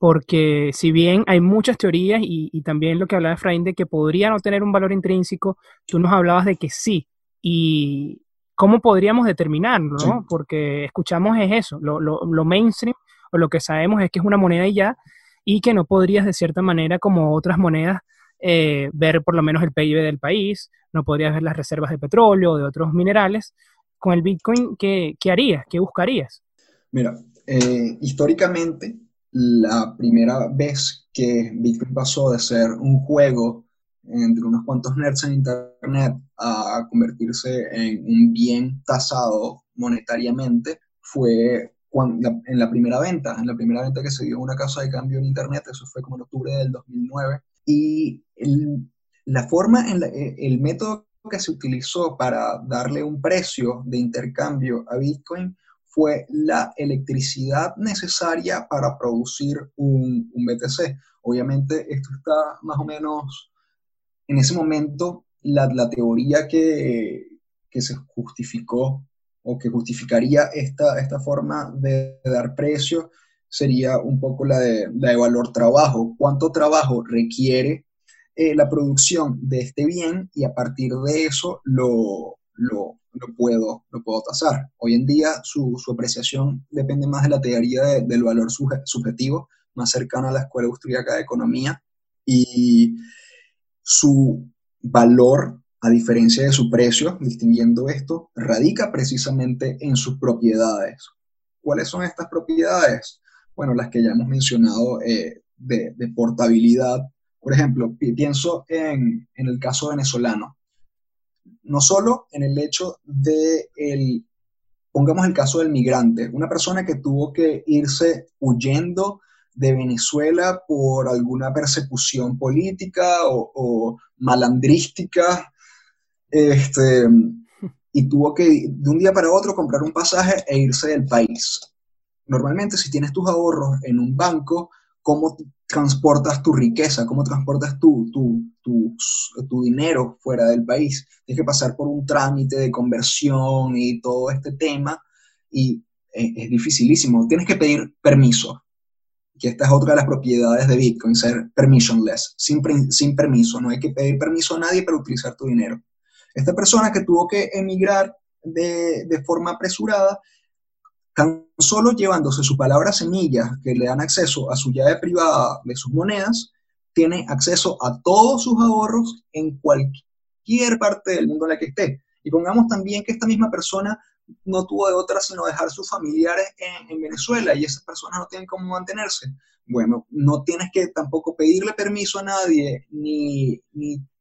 porque si bien hay muchas teorías y, también lo que hablaba Efraín de que podría no tener un valor intrínseco, tú nos hablabas de que sí. ¿Y cómo podríamos determinarlo? ¿no? Porque escuchamos es eso, lo, lo, mainstream o lo que sabemos es que es una moneda y ya, y que no podrías de cierta manera como otras monedas eh, ver por lo menos el PIB del país, no podrías ver las reservas de petróleo o de otros minerales. Con el Bitcoin, ¿qué, qué harías? ¿Qué buscarías? Mira, eh, históricamente la primera vez que Bitcoin pasó de ser un juego entre unos cuantos nerds en Internet a convertirse en un bien tasado monetariamente fue en la primera venta, en la primera venta que se dio en una casa de cambio en Internet, eso fue como en octubre del 2009, y la forma, en el método que se utilizó para darle un precio de intercambio a Bitcoin fue la electricidad necesaria para producir un, BTC. Obviamente esto está más o menos, en ese momento, la, teoría que, se justificó o que justificaría esta, esta forma de dar precio sería un poco la de, la de valor trabajo. ¿Cuánto trabajo requiere eh, la producción de este bien y a partir de eso lo, lo, lo puedo, lo puedo tasar. Hoy en día su, apreciación depende más de la teoría del valor subjetivo, más cercana a la Escuela Austríaca de Economía, y su valor, a diferencia de su precio, distinguiendo esto, radica precisamente en sus propiedades. ¿Cuáles son estas propiedades? Bueno, las que ya hemos mencionado eh, de, de portabilidad, por ejemplo, pienso en, el caso venezolano. No solo en el hecho de, el, pongamos el caso del migrante, una persona que tuvo que irse huyendo de Venezuela por alguna persecución política o, malandrística, este, y tuvo que de un día para otro comprar un pasaje e irse del país. Normalmente si tienes tus ahorros en un banco, cómo transportas tu riqueza, cómo transportas tu, tu, tu, dinero fuera del país. Tienes que pasar por un trámite de conversión y todo este tema y es, dificilísimo. Tienes que pedir permiso, que esta es otra de las propiedades de Bitcoin, ser permissionless, sin, sin permiso. No hay que pedir permiso a nadie para utilizar tu dinero. Esta persona que tuvo que emigrar de, de forma apresurada Tan solo llevándose su palabra semilla, que le dan acceso a su llave privada de sus monedas, tiene acceso a todos sus ahorros en cualquier parte del mundo en la que esté. Y pongamos también que esta misma persona no tuvo de otra sino dejar sus familiares en, Venezuela y esas personas no tienen cómo mantenerse. Bueno, no tienes que tampoco pedirle permiso a nadie ni,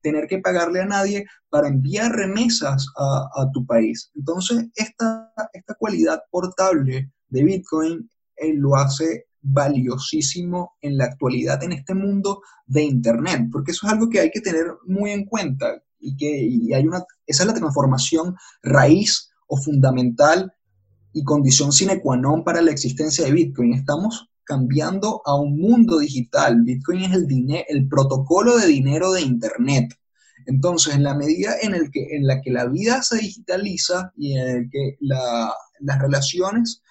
tener que pagarle a nadie para enviar remesas a, tu país. Entonces, esta, esta cualidad portable de Bitcoin eh, lo hace valiosísimo en la actualidad en este mundo de Internet, porque eso es algo que hay que tener muy en cuenta y que hay una, esa es la transformación raíz o fundamental y condición sine qua non para la existencia de Bitcoin. Estamos cambiando a un mundo digital. Bitcoin es el, el protocolo de dinero de Internet. Entonces, en la medida en, el que, en la que la vida se digitaliza y en el que las relaciones,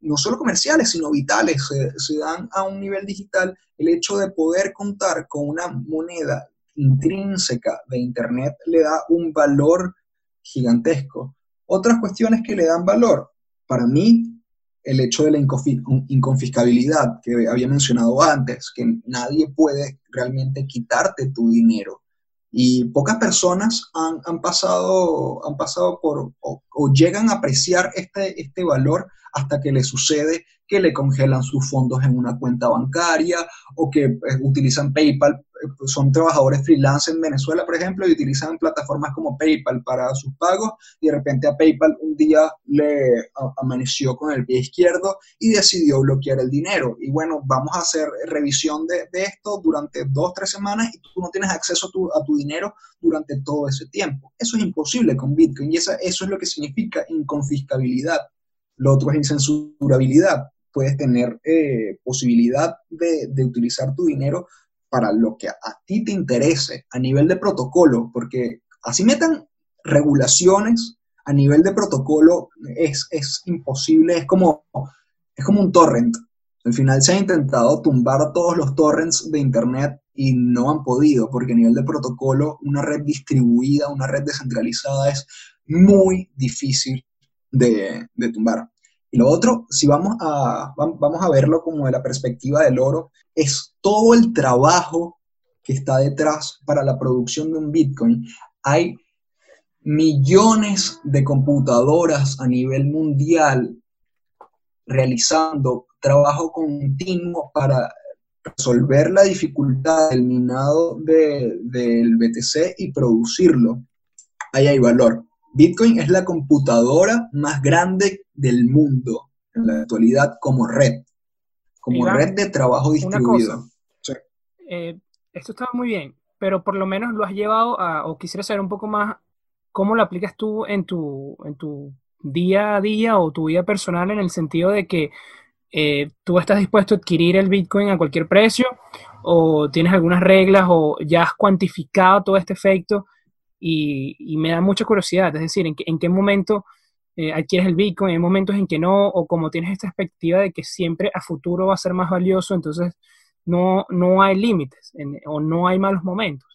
no solo comerciales, sino vitales, se, se dan a un nivel digital, el hecho de poder contar con una moneda intrínseca de Internet le da un valor gigantesco. Otras cuestiones que le dan valor, para mí, el hecho de la inconfiscabilidad que había mencionado antes, que nadie puede realmente quitarte tu dinero. Y pocas personas han, pasado, han pasado por o, llegan a apreciar este, este valor hasta que le sucede que le congelan sus fondos en una cuenta bancaria o que eh, utilizan PayPal son trabajadores freelance en Venezuela, por ejemplo, y utilizan plataformas como PayPal para sus pagos y de repente a PayPal un día le amaneció con el pie izquierdo y decidió bloquear el dinero. Y bueno, vamos a hacer revisión de, esto durante dos, tres semanas y tú no tienes acceso a tu, dinero durante todo ese tiempo. Eso es imposible con Bitcoin y eso es lo que significa inconfiscabilidad. Lo otro es incensurabilidad. Puedes tener eh, posibilidad de utilizar tu dinero para lo que a, ti te interese a nivel de protocolo, porque así metan regulaciones a nivel de protocolo es, es imposible, es como, es como un torrent. Al final se ha intentado tumbar todos los torrents de Internet y no han podido, porque a nivel de protocolo, una red distribuida, una red descentralizada es muy difícil de, de tumbar. Y lo otro, si vamos a, vamos a verlo como de la perspectiva del oro, es todo el trabajo que está detrás para la producción de un Bitcoin. Hay millones de computadoras a nivel mundial realizando trabajo continuo para resolver la dificultad del minado del BTC y producirlo. Ahí hay valor. Bitcoin es la computadora más grande del mundo en la actualidad como red, como red de trabajo distribuido. Eh, esto está muy bien, pero por lo menos lo has llevado a, o quisiera saber un poco más cómo lo aplicas tú en tu, en tu día a día o tu vida personal en el sentido de que eh, tú estás dispuesto a adquirir el Bitcoin a cualquier precio o tienes algunas reglas o ya has cuantificado todo este efecto y, me da mucha curiosidad, es decir, en, en qué momento eh, adquieres el Bitcoin, hay momentos en que no, o como tienes esta expectativa de que siempre a futuro va a ser más valioso, entonces no, no hay límites o no hay malos momentos.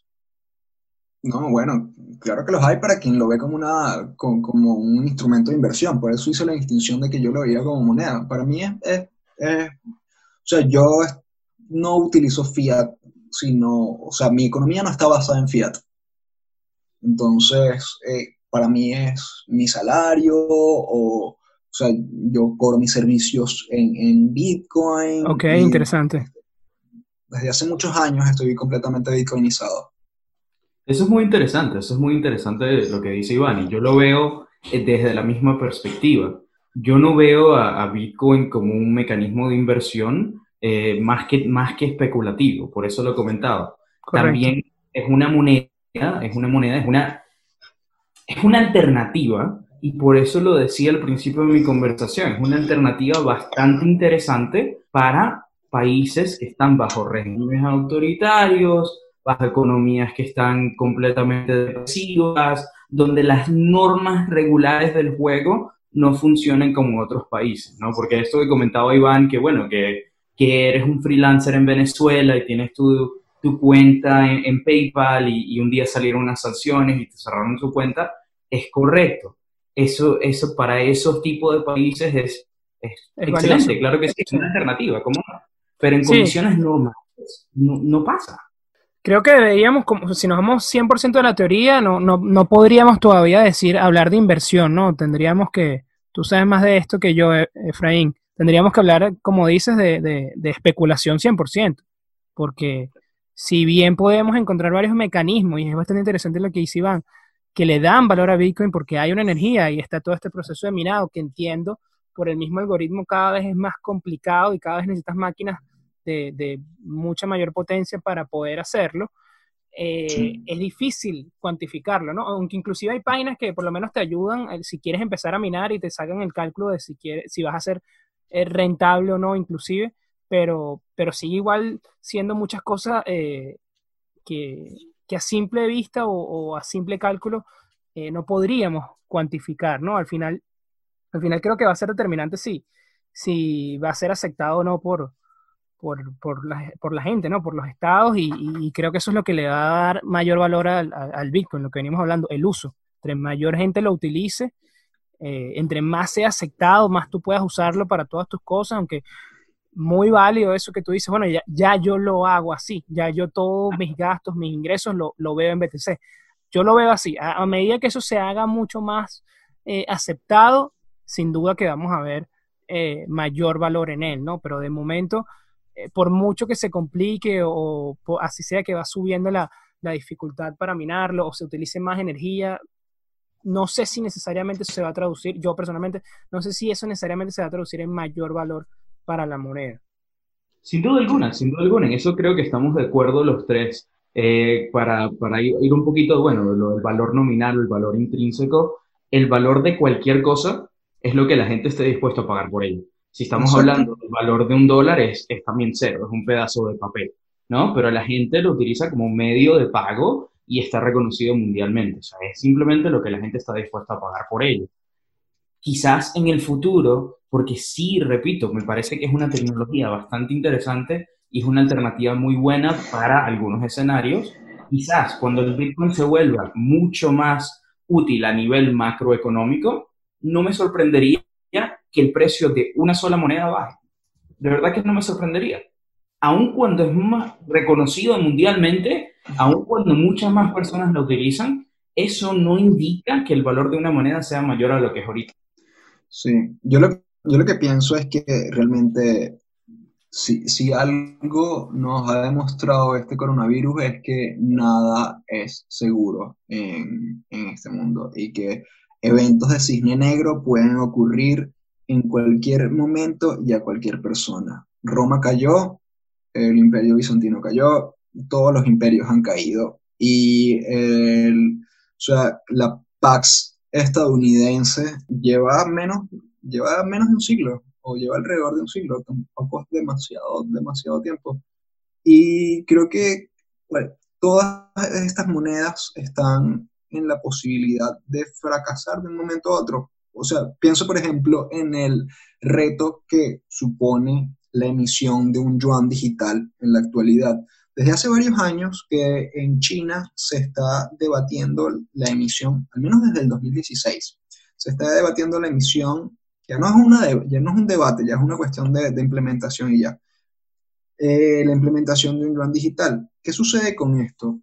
No, bueno, claro que los hay para quien lo ve como, una, como, un instrumento de inversión. Por eso hice la distinción de que yo lo veía como moneda. Para mí es, es, o sea, yo no utilizo fiat, sino, o sea, mi economía no está basada en fiat. Entonces, eh, para mí es mi salario o, o sea, yo cobro mis servicios en, en Bitcoin. Ok, interesante. Desde hace muchos años estoy completamente bitcoinizado. Eso es muy interesante, eso es muy interesante lo que dice Iván, y yo lo veo eh, desde la misma perspectiva. Yo no veo a, Bitcoin como un mecanismo de inversión eh, más, que, más que especulativo, por eso lo he comentado. También es una moneda, es una moneda, es una, es una alternativa, y por eso lo decía al principio de mi conversación, es una alternativa bastante interesante para países que están bajo regímenes autoritarios, bajo economías que están completamente depresivas, donde las normas regulares del juego no funcionan como otros países, ¿no? Porque esto que comentaba Iván, que bueno, que, que eres un freelancer en Venezuela y tienes tu, tu cuenta en, PayPal y, un día salieron unas sanciones y te cerraron su cuenta, es correcto. Eso, eso para esos tipos de países es, es, excelente, claro que sí, es una alternativa, ¿cómo Pero en condiciones normales no, no pasa. Creo que deberíamos, como, si nos vamos 100% de la teoría, no, no, no, podríamos todavía decir, hablar de inversión, ¿no? Tendríamos que, tú sabes más de esto que yo, e, Efraín, tendríamos que hablar, como dices, de, de, de especulación 100%, porque si bien podemos encontrar varios mecanismos, y es bastante interesante lo que dice Iván, que le dan valor a Bitcoin porque hay una energía y está todo este proceso de minado que entiendo por el mismo algoritmo cada vez es más complicado y cada vez necesitas máquinas de, mucha mayor potencia para poder hacerlo, eh, es difícil cuantificarlo, ¿no? Aunque inclusive hay páginas que por lo menos te ayudan eh, si quieres empezar a minar y te sacan el cálculo de si, quieres, si vas a ser eh, rentable o no, inclusive, pero, pero sigue igual siendo muchas cosas que, a simple vista o, a simple cálculo no podríamos cuantificar, ¿no? Al final, al final creo que va a ser determinante si, si va a ser aceptado o no por, por, por, la, por la gente, ¿no? Por los estados y, creo que eso es lo que le va a dar mayor valor al, al, Bitcoin, lo que venimos hablando, el uso. Entre mayor gente lo utilice, eh, entre más sea aceptado, más tú puedas usarlo para todas tus cosas, aunque muy válido eso que tú dices, bueno, ya, ya yo lo hago así, ya yo todos mis gastos, mis ingresos lo, lo veo en BTC. Yo lo veo así, a, medida que eso se haga mucho más eh, aceptado, sin duda que vamos a ver eh, mayor valor en él, ¿no? Pero de momento eh, por mucho que se complique o, así sea que va subiendo la, dificultad para minarlo o se utilice más energía, no sé si necesariamente eso se va a traducir, yo personalmente, no sé si eso necesariamente se va a traducir en mayor valor para la moneda. Sin duda alguna, sin duda alguna, en eso creo que estamos de acuerdo los tres. Eh, para, para ir, ir, un poquito, bueno, lo del valor nominal, el valor intrínseco, el valor de cualquier cosa es lo que la gente esté dispuesto a pagar por ello. Si estamos hablando del valor de un dólar, es, es también cero, es un pedazo de papel, ¿no? Pero la gente lo utiliza como medio de pago y está reconocido mundialmente. O sea, es simplemente lo que la gente está dispuesta a pagar por ello. Quizás en el futuro, porque sí, repito, me parece que es una tecnología bastante interesante y es una alternativa muy buena para algunos escenarios. Quizás cuando el Bitcoin se vuelva mucho más útil a nivel macroeconómico, no me sorprendería que el precio de una sola moneda baje. De verdad que no me sorprendería. Aun cuando es más reconocido mundialmente, aun cuando muchas más personas lo utilizan, eso no indica que el valor de una moneda sea mayor a lo que es ahorita. Sí, yo lo, yo lo que pienso es que realmente si, si, algo nos ha demostrado este coronavirus es que nada es seguro en, en, este mundo y que eventos de cisne negro pueden ocurrir en cualquier momento y a cualquier persona. Roma cayó, el imperio bizantino cayó, todos los imperios han caído y o sea, la Pax estadounidense lleva menos, lleva menos de un siglo o lleva alrededor de un siglo, tampoco es demasiado, demasiado tiempo. Y creo que todas estas monedas están en la posibilidad de fracasar de un momento a otro. O sea, pienso por ejemplo en el reto que supone la emisión de un yuan digital en la actualidad. Desde hace varios años que en China se está debatiendo la emisión, al menos desde el 2016, se está debatiendo la emisión, ya no es, una ya no es un debate, ya es una cuestión de, implementación y ya. Eh, la implementación de un yuan digital. ¿Qué sucede con esto?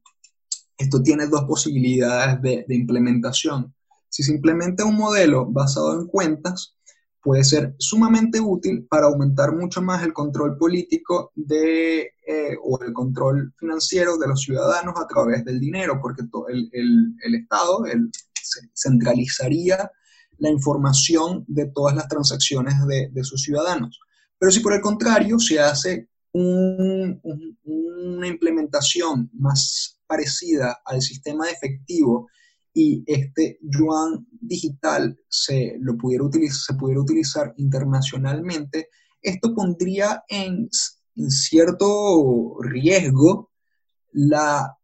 Esto tiene dos posibilidades de, de implementación. Si se implementa un modelo basado en cuentas, puede ser sumamente útil para aumentar mucho más el control político de, eh, o el control financiero de los ciudadanos a través del dinero, porque el, el, el, Estado el, centralizaría la información de todas las transacciones de, de, sus ciudadanos. Pero si por el contrario se hace un, una implementación más parecida al sistema de efectivo y este yuan digital se, lo pudiera utilizar, se pudiera utilizar internacionalmente, esto pondría en, cierto riesgo la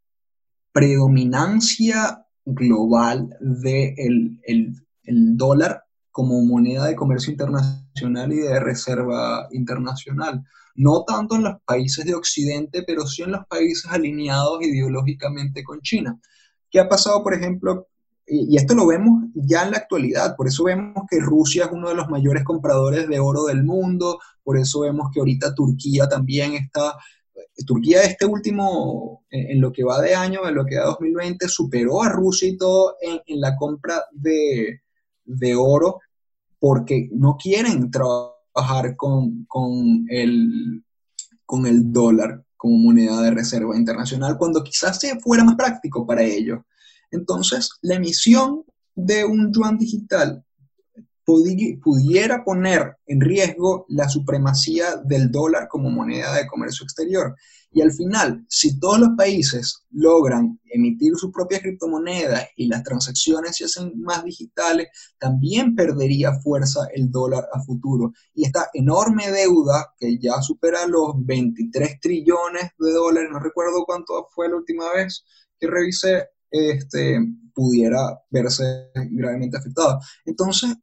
predominancia global del de el, dólar como moneda de comercio internacional y de reserva internacional. No tanto en los países de Occidente, pero sí en los países alineados ideológicamente con China. ¿Qué ha pasado, por ejemplo? Y, esto lo vemos ya en la actualidad, por eso vemos que Rusia es uno de los mayores compradores de oro del mundo, por eso vemos que ahorita Turquía también está, Turquía este último, en, lo que va de año, en lo que va de 2020, superó a Rusia y todo en, la compra de, oro porque no quieren trabajar con, con, el, con el dólar como moneda de reserva internacional, cuando quizás se fuera más práctico para ellos. Entonces, la emisión de un yuan digital pudiera poner en riesgo la supremacía del dólar como moneda de comercio exterior. Y al final, si todos los países logran emitir su propia criptomoneda y las transacciones se hacen más digitales, también perdería fuerza el dólar a futuro. Y esta enorme deuda, que ya supera los 23 trillones de dólares, no recuerdo cuánto fue la última vez que revisé, este, pudiera verse gravemente afectada. Entonces,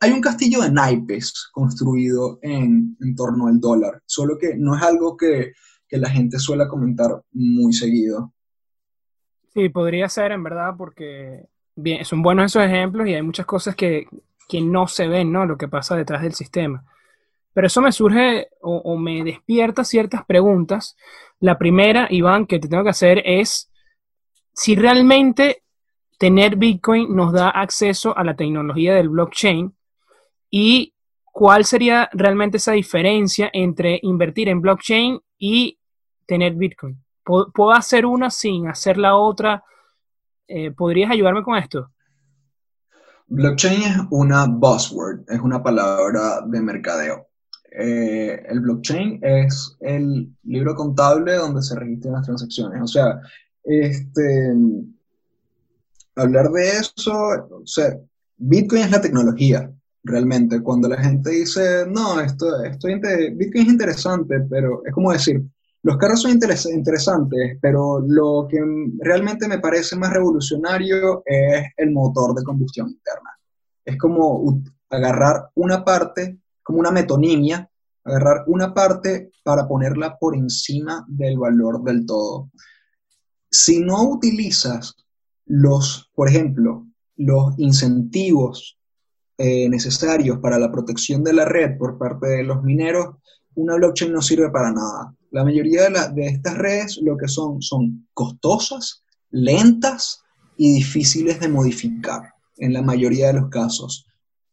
hay un castillo de naipes construido en, en torno al dólar, solo que no es algo que que la gente suele comentar muy seguido. Sí, podría ser en verdad porque bien, son buenos esos ejemplos y hay muchas cosas que, que no se ven, ¿no? Lo que pasa detrás del sistema. Pero eso me surge o, o, me despierta ciertas preguntas. La primera, Iván, que te tengo que hacer es si realmente tener Bitcoin nos da acceso a la tecnología del blockchain y cuál sería realmente esa diferencia entre invertir en blockchain y tener Bitcoin. ¿Puedo hacer una sin hacer la otra? Eh, ¿Podrías ayudarme con esto? Blockchain es una buzzword, es una palabra de mercadeo. Eh, el blockchain es el libro contable donde se registran las transacciones. O sea, este, hablar de eso, o sea, Bitcoin es la tecnología, realmente. Cuando la gente dice, no, esto, esto Bitcoin es interesante, pero es como decir, los carros son interesantes, pero lo que realmente me parece más revolucionario es el motor de combustión interna. Es como agarrar una parte, como una metonimia, agarrar una parte para ponerla por encima del valor del todo. Si no utilizas los, por ejemplo, los incentivos eh, necesarios para la protección de la red por parte de los mineros, una blockchain no sirve para nada. La mayoría de, de estas redes lo que son son costosas, lentas y difíciles de modificar en la mayoría de los casos.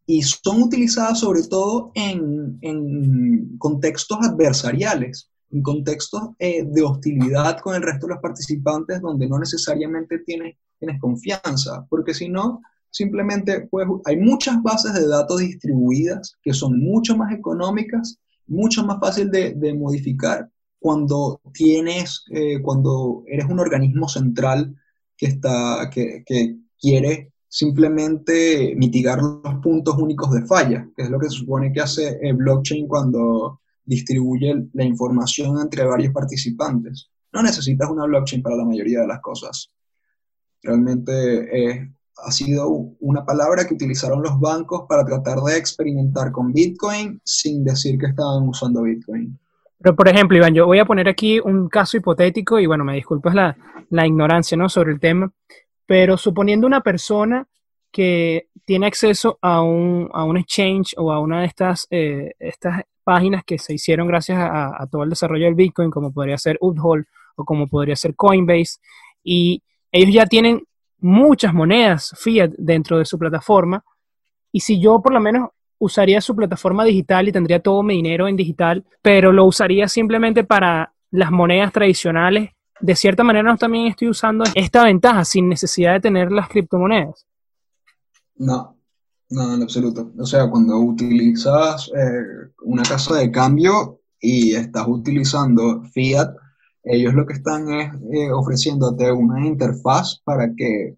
Y son utilizadas sobre todo en, en contextos adversariales, en contextos eh, de hostilidad con el resto de los participantes donde no necesariamente tienes, tienes confianza, porque si no, simplemente pues, hay muchas bases de datos distribuidas que son mucho más económicas, mucho más fácil de, modificar cuando tienes, eh, cuando eres un organismo central que, está, que, que quiere simplemente mitigar los puntos únicos de falla, que es lo que se supone que hace el blockchain cuando distribuye la información entre varios participantes. No necesitas una blockchain para la mayoría de las cosas. Realmente es ha sido una palabra que utilizaron los bancos para tratar de experimentar con Bitcoin sin decir que estaban usando Bitcoin. Pero, por ejemplo, Iván, yo voy a poner aquí un caso hipotético y, bueno, me disculpas la, la ignorancia, ¿no? Sobre el tema, pero suponiendo una persona que tiene acceso a un, a un exchange o a una de estas, eh, estas páginas que se hicieron gracias a, todo el desarrollo del Bitcoin, como podría ser Uphold o como podría ser Coinbase, y ellos ya tienen muchas monedas fiat dentro de su plataforma, y si yo por lo menos usaría su plataforma digital y tendría todo mi dinero en digital, pero lo usaría simplemente para las monedas tradicionales, de cierta manera no también estoy usando esta ventaja sin necesidad de tener las criptomonedas. No, no, en absoluto. O sea, cuando utilizas eh, una casa de cambio y estás utilizando fiat, ellos lo que están es eh, ofreciéndote una interfaz para que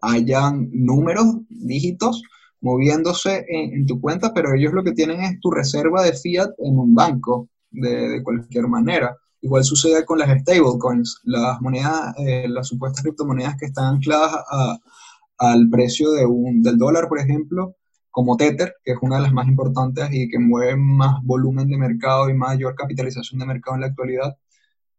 hayan números, dígitos, moviéndose en, tu cuenta, pero ellos lo que tienen es tu reserva de fiat en un banco, de, cualquier manera. Igual sucede con las stablecoins, las monedas, eh, las supuestas criptomonedas que están ancladas a, al precio de un, del dólar, por ejemplo, como Tether, que es una de las más importantes y que mueve más volumen de mercado y mayor capitalización de mercado en la actualidad,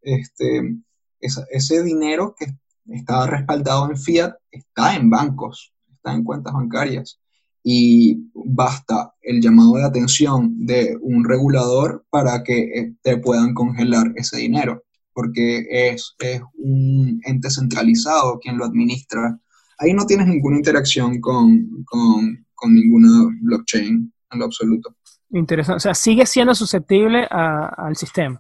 este, ese dinero que está respaldado en fiat está en bancos, está en cuentas bancarias y basta el llamado de atención de un regulador para que eh, te puedan congelar ese dinero, porque es, es un ente centralizado quien lo administra ahí no tienes ninguna interacción con, ninguna blockchain en lo absoluto. Interesante. O sea, sigue siendo susceptible al sistema.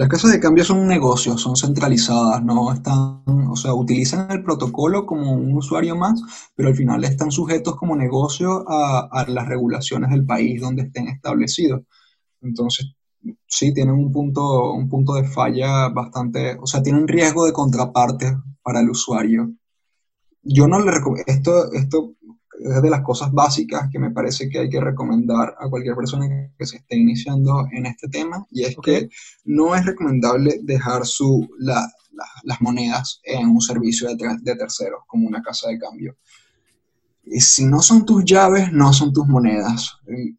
Las casas de cambio son un negocio, son centralizadas, no están, o sea, utilizan el protocolo como un usuario más, pero al final están sujetos como negocio a, a las regulaciones del país donde estén establecidos. Entonces, sí, tienen un punto, un punto de falla bastante, o sea, tienen riesgo de contraparte para el usuario yo no le recomiendo, esto, esto es de las cosas básicas que me parece que hay que recomendar a cualquier persona que se esté iniciando en este tema, y es que no es recomendable dejar su, las monedas en un servicio de, de terceros, como una casa de cambio si no son tus llaves, no son tus monedas.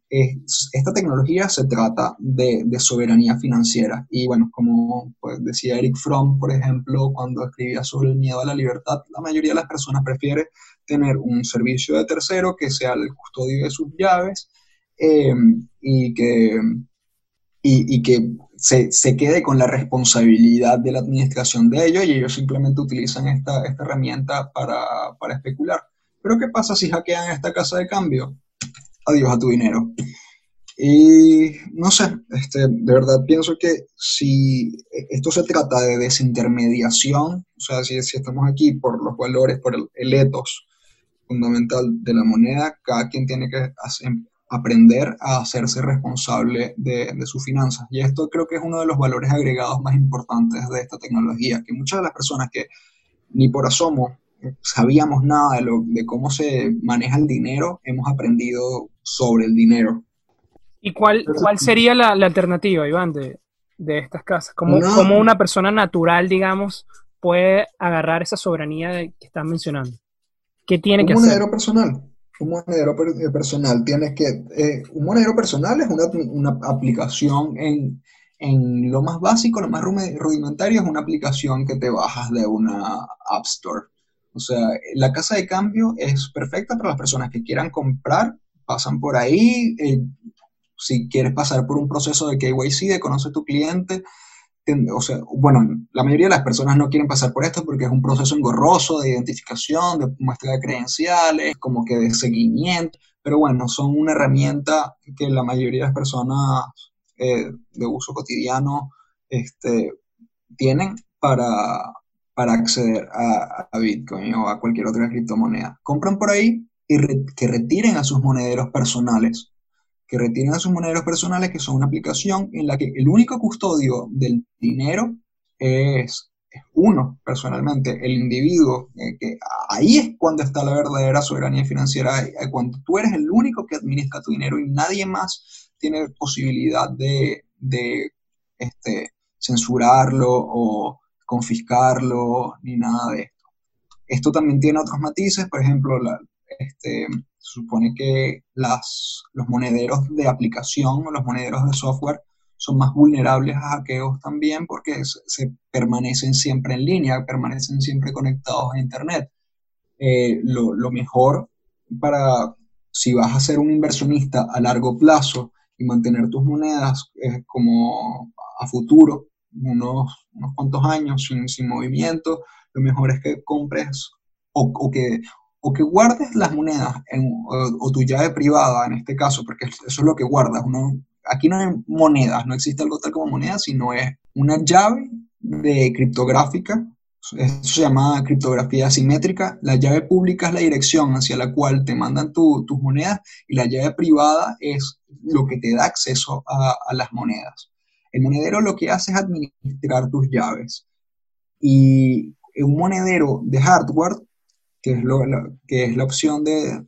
Esta tecnología se trata de, soberanía financiera. Y bueno, como pues, decía Eric Fromm, por ejemplo, cuando escribía sobre el miedo a la libertad, la mayoría de las personas prefiere tener un servicio de tercero que sea el custodio de sus llaves eh, y que, y, que se, se, quede con la responsabilidad de la administración de ello y ellos simplemente utilizan esta, esta herramienta para, para especular. Pero ¿qué pasa si hackean esta casa de cambio? Adiós a tu dinero. Y no sé, este, de verdad pienso que si esto se trata de desintermediación, o sea, si, si estamos aquí por los valores, por el, el ethos fundamental de la moneda, cada quien tiene que aprender a hacerse responsable de, de, sus finanzas. Y esto creo que es uno de los valores agregados más importantes de esta tecnología, que muchas de las personas que ni por asomo sabíamos nada de, lo, de cómo se maneja el dinero, hemos aprendido sobre el dinero. ¿Y cuál, cuál sería la, alternativa, Iván, de, de estas casas? ¿Cómo, una persona natural, digamos, puede agarrar esa soberanía que estás mencionando? ¿Qué tiene que hacer? Un monedero personal. Un monedero eh, personal. Tienes que, eh, un monedero personal es una, una aplicación en, en, lo más básico, lo más rudimentario, es una aplicación que te bajas de una App Store. O sea, la casa de cambio es perfecta para las personas que quieran comprar, pasan por ahí. Eh, si quieres pasar por un proceso de KYC, de conocer a tu cliente, o sea, bueno, la mayoría de las personas no quieren pasar por esto porque es un proceso engorroso de identificación, de muestra de credenciales, como que de seguimiento, pero bueno, son una herramienta que la mayoría de las personas eh, de uso cotidiano este, tienen para, para acceder a, Bitcoin o a cualquier otra criptomoneda. Compran por ahí y que retiren a sus monederos personales. Que retiren a sus monederos personales, que son una aplicación en la que el único custodio del dinero es, uno, personalmente, el individuo. Eh, que ahí es cuando está la verdadera soberanía financiera, eh, cuando tú eres el único que administra tu dinero y nadie más tiene posibilidad de, este, censurarlo o confiscarlo ni nada de esto. Esto también tiene otros matices, por ejemplo, este, se supone que las, los monederos de aplicación o los monederos de software son más vulnerables a hackeos también porque se, permanecen siempre en línea, permanecen siempre conectados a Internet. Eh, lo, lo, mejor para si vas a ser un inversionista a largo plazo y mantener tus monedas como a futuro, unos, unos cuantos años sin, sin, movimiento, lo mejor es que compres o que, o que guardes las monedas en, o, tu llave privada en este caso, porque eso es lo que guardas. Uno, aquí no hay monedas, no existe algo tal como moneda, sino es una llave de criptográfica eso se llama criptografía asimétrica. La llave pública es la dirección hacia la cual te mandan tus monedas y la llave privada es lo que te da acceso a, las monedas. El monedero lo que hace es administrar tus llaves. Y un monedero de hardware, que es, que es la opción de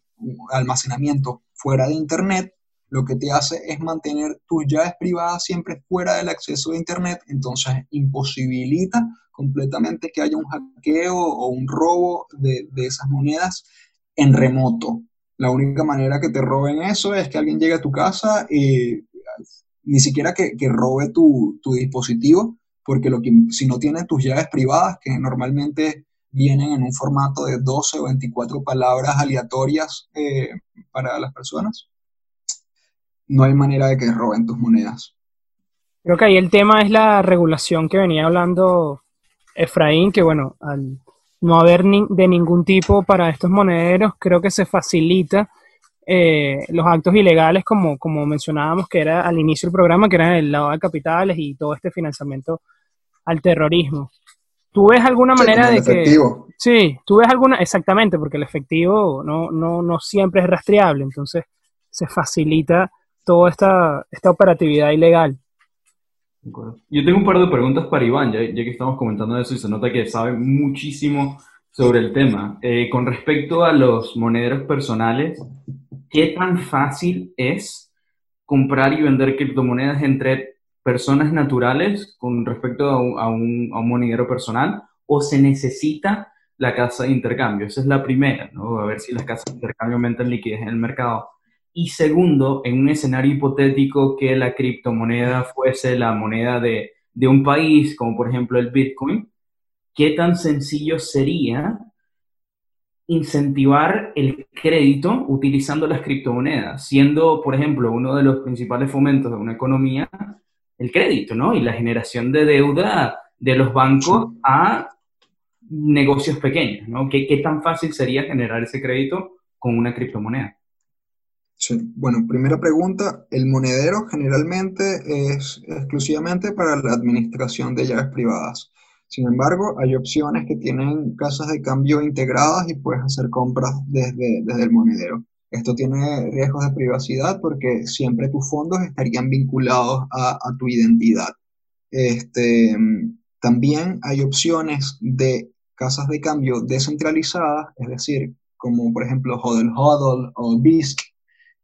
almacenamiento fuera de Internet, lo que te hace es mantener tus llaves privadas siempre fuera del acceso de Internet, entonces imposibilita completamente que haya un hackeo o un robo de, esas monedas en remoto. La única manera que te roben eso es que alguien llegue a tu casa y ni siquiera que, robe tu, dispositivo, porque lo que, si no tienes tus llaves privadas, que normalmente vienen en un formato de 12 o 24 palabras aleatorias eh, para las personas, no hay manera de que roben tus monedas. Creo que ahí el tema es la regulación que venía hablando Efraín, que bueno, al no haber de ningún tipo para estos monederos, creo que se facilita eh, los actos ilegales, como, como mencionábamos que era al inicio del programa, que era el lado de capitales y todo este financiamiento al terrorismo. ¿Tú ves alguna manera de efectivo. que... Sí, tú ves alguna... Exactamente, porque el efectivo no, no, no siempre es rastreable, entonces se facilita toda esta, esta operatividad ilegal. Yo tengo un par de preguntas para Iván, ya, que estamos comentando eso y se nota que sabe muchísimo sobre el tema. Eh, con respecto a los monederos personales, ¿qué tan fácil es comprar y vender criptomonedas entre personas naturales con respecto a un, a un, a un monedero personal o se necesita la casa de intercambio? Esa es la primera, ¿no? A ver si las casas de intercambio aumentan liquidez en el mercado. Y segundo, en un escenario hipotético que la criptomoneda fuese la moneda de, un país, como por ejemplo el Bitcoin, ¿qué tan sencillo sería incentivar el crédito utilizando las criptomonedas, siendo, por ejemplo, uno de los principales fomentos de una economía el crédito, ¿no? Y la generación de deuda de los bancos a negocios pequeños, ¿no? ¿Qué, qué tan fácil sería generar ese crédito con una criptomoneda? Sí. Bueno, primera pregunta, el monedero generalmente es exclusivamente para la administración de llaves privadas. Sin embargo, hay opciones que tienen casas de cambio integradas y puedes hacer compras desde, desde el monedero. Esto tiene riesgos de privacidad porque siempre tus fondos estarían vinculados a, a tu identidad. Este, también hay opciones de casas de cambio descentralizadas, es decir, como por ejemplo Hodl Hodl o BISC,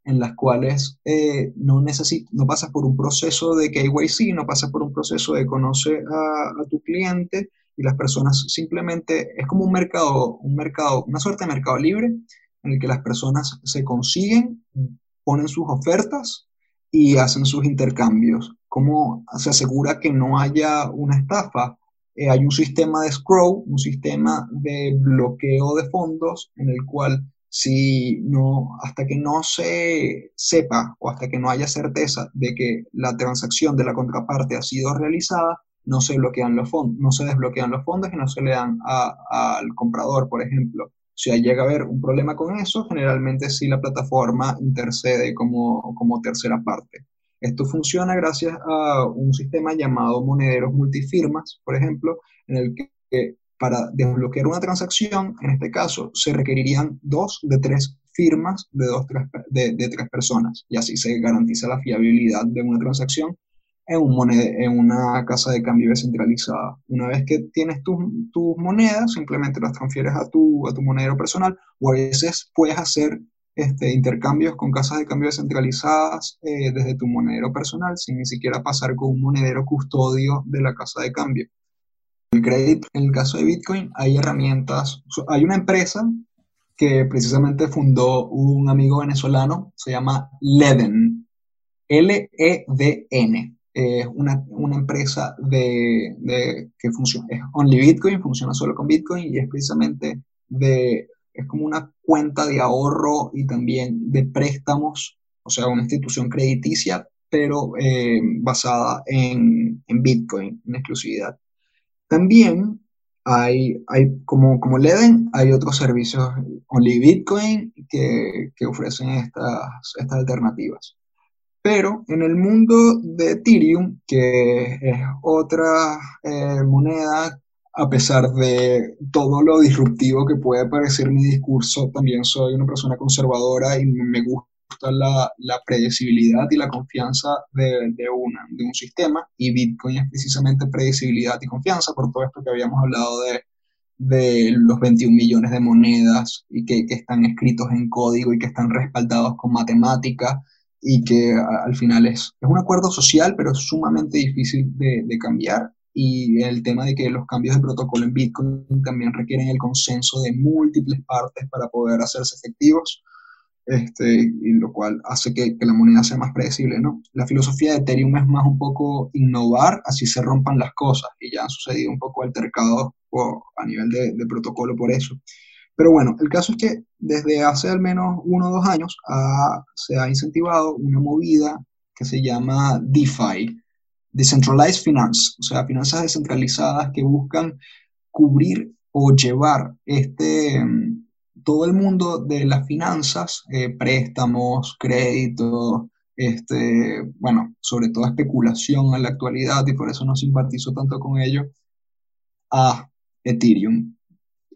en las cuales eh, no, no pasas por un proceso de KYC, no pasas por un proceso de conocer a, tu cliente y las personas simplemente, es como un mercado, un mercado, una suerte de mercado libre en el que las personas se consiguen, ponen sus ofertas y hacen sus intercambios. ¿Cómo se asegura que no haya una estafa? Eh, hay un sistema de scroll, un sistema de bloqueo de fondos en el cual si no, hasta que no se sepa o hasta que no haya certeza de que la transacción de la contraparte ha sido realizada, no se no se desbloquean los fondos y no se le dan al comprador, por ejemplo. Si llega a haber un problema con eso, generalmente sí la plataforma intercede como, como tercera parte. Esto funciona gracias a un sistema llamado monederos multifirmas, por ejemplo, en el que para desbloquear una transacción, en este caso, se requerirían dos de tres firmas de, dos, de, tres personas y así se garantiza la fiabilidad de una transacción en, un una casa de cambio descentralizada. Una vez que tienes tus, monedas, simplemente las transfieres a tu, a tu monedero personal o a veces puedes hacer este, intercambios con casas de cambio descentralizadas eh, desde tu monedero personal sin ni siquiera pasar con un monedero custodio de la casa de cambio el crédito, en el caso de Bitcoin, hay herramientas, hay una empresa que precisamente fundó un amigo venezolano, se llama Leden, L-E-D-N. Es una, una, empresa de, de, que funciona, es only Bitcoin, funciona solo con Bitcoin y es precisamente de, es como una cuenta de ahorro y también de préstamos, o sea, una institución crediticia, pero eh, basada en, en, Bitcoin, en exclusividad. También hay, hay como, como Leden, hay otros servicios Only Bitcoin que, que ofrecen estas, estas alternativas. Pero en el mundo de Ethereum, que es otra eh, moneda, a pesar de todo lo disruptivo que puede parecer mi discurso, también soy una persona conservadora y me gusta la, la predecibilidad y la confianza de, de, una, de un sistema. Y Bitcoin es precisamente predecibilidad y confianza por todo esto que habíamos hablado de, de los 21 millones de monedas y que, que están escritos en código y que están respaldados con matemática y que al final es, es un acuerdo social, pero sumamente difícil de, de, cambiar. Y el tema de que los cambios de protocolo en Bitcoin también requieren el consenso de múltiples partes para poder hacerse efectivos, este, y lo cual hace que, que, la moneda sea más predecible. ¿no? La filosofía de Ethereum es más un poco innovar, así se rompan las cosas, y ya han sucedido un poco altercados a nivel de, de protocolo por eso. Pero bueno, el caso es que desde hace al menos uno o dos años se ha incentivado una movida que se llama DeFi, Decentralized Finance, o sea, finanzas descentralizadas que buscan cubrir o llevar este, todo el mundo de las finanzas, eh, préstamos, créditos, este, bueno, sobre todo especulación en la actualidad y por eso no simpatizo tanto con ello, a Ethereum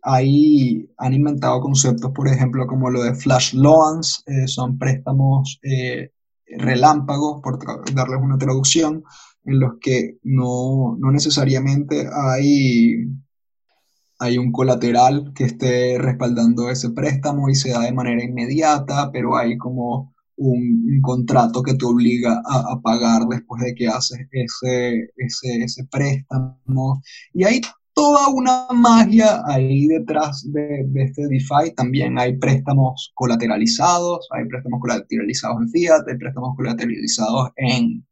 ahí han inventado conceptos, por ejemplo, como lo de flash loans, eh, son préstamos eh, relámpagos, por darles una traducción, en los que no, no necesariamente hay, hay un colateral que esté respaldando ese préstamo y se da de manera inmediata, pero hay como un, un contrato que te obliga a, a, pagar después de que haces ese, ese, ese préstamo. Y hay toda una magia ahí detrás de, este DeFi. También hay préstamos colateralizados, hay préstamos colateralizados en fiat, hay préstamos colateralizados en,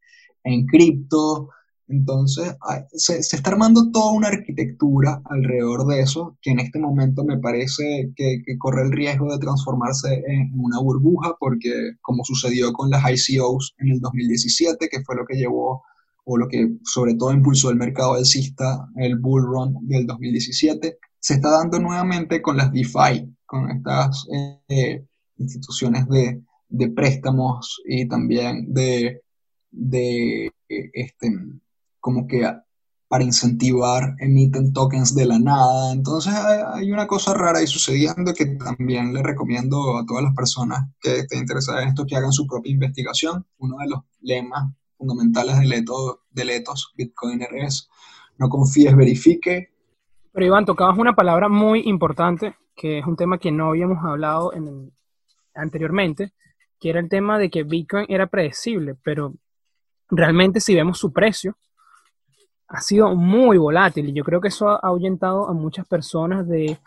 en cripto. Entonces, se, se, está armando toda una arquitectura alrededor de eso, que en este momento me parece que, que, corre el riesgo de transformarse en una burbuja, porque como sucedió con las ICOs en el 2017, que fue lo que llevó o lo que sobre todo impulsó el mercado alcista, el bull run del 2017, se está dando nuevamente con las DeFi, con estas eh, instituciones de, de, préstamos y también de, de este, como que para incentivar emiten tokens de la nada. Entonces hay una cosa rara ahí sucediendo que también le recomiendo a todas las personas que estén interesadas en esto que hagan su propia investigación. Uno de los lemas fundamentales del, eto, del ethos Bitcoiner es no confíes, verifique. Pero Iván, tocabas una palabra muy importante, que es un tema que no habíamos hablado en el, anteriormente, que era el tema de que Bitcoin era predecible, pero realmente si vemos su precio, ha sido muy volátil y yo creo que eso ha ahuyentado a muchas personas de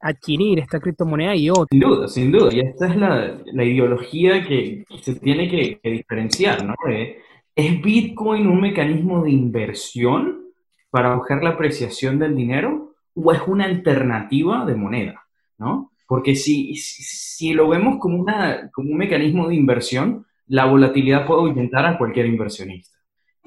adquirir esta criptomoneda y otra. Sin duda, sin duda. Y esta es la, la ideología que, se tiene que, que diferenciar, ¿no? ¿Es Bitcoin un mecanismo de inversión para buscar la apreciación del dinero o es una alternativa de moneda? ¿no? Porque si, si lo vemos como, una, como un mecanismo de inversión, la volatilidad puede ahuyentar a cualquier inversionista.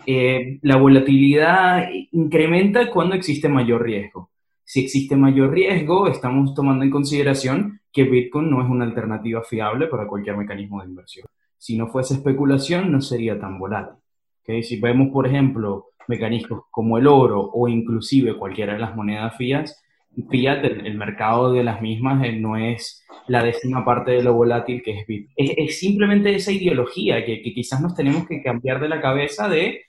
Eh, la volatilidad incrementa cuando existe mayor riesgo. Si existe mayor riesgo, estamos tomando en consideración que Bitcoin no es una alternativa fiable para cualquier mecanismo de inversión. Si no fuese especulación, no sería tan volátil. ¿Okay? Si vemos, por ejemplo, mecanismos como el oro o inclusive cualquiera de las monedas fiat, fiat el, el mercado de las mismas eh, no es la décima parte de lo volátil que es Bitcoin. Es, es simplemente esa ideología que, que, quizás nos tenemos que cambiar de la cabeza de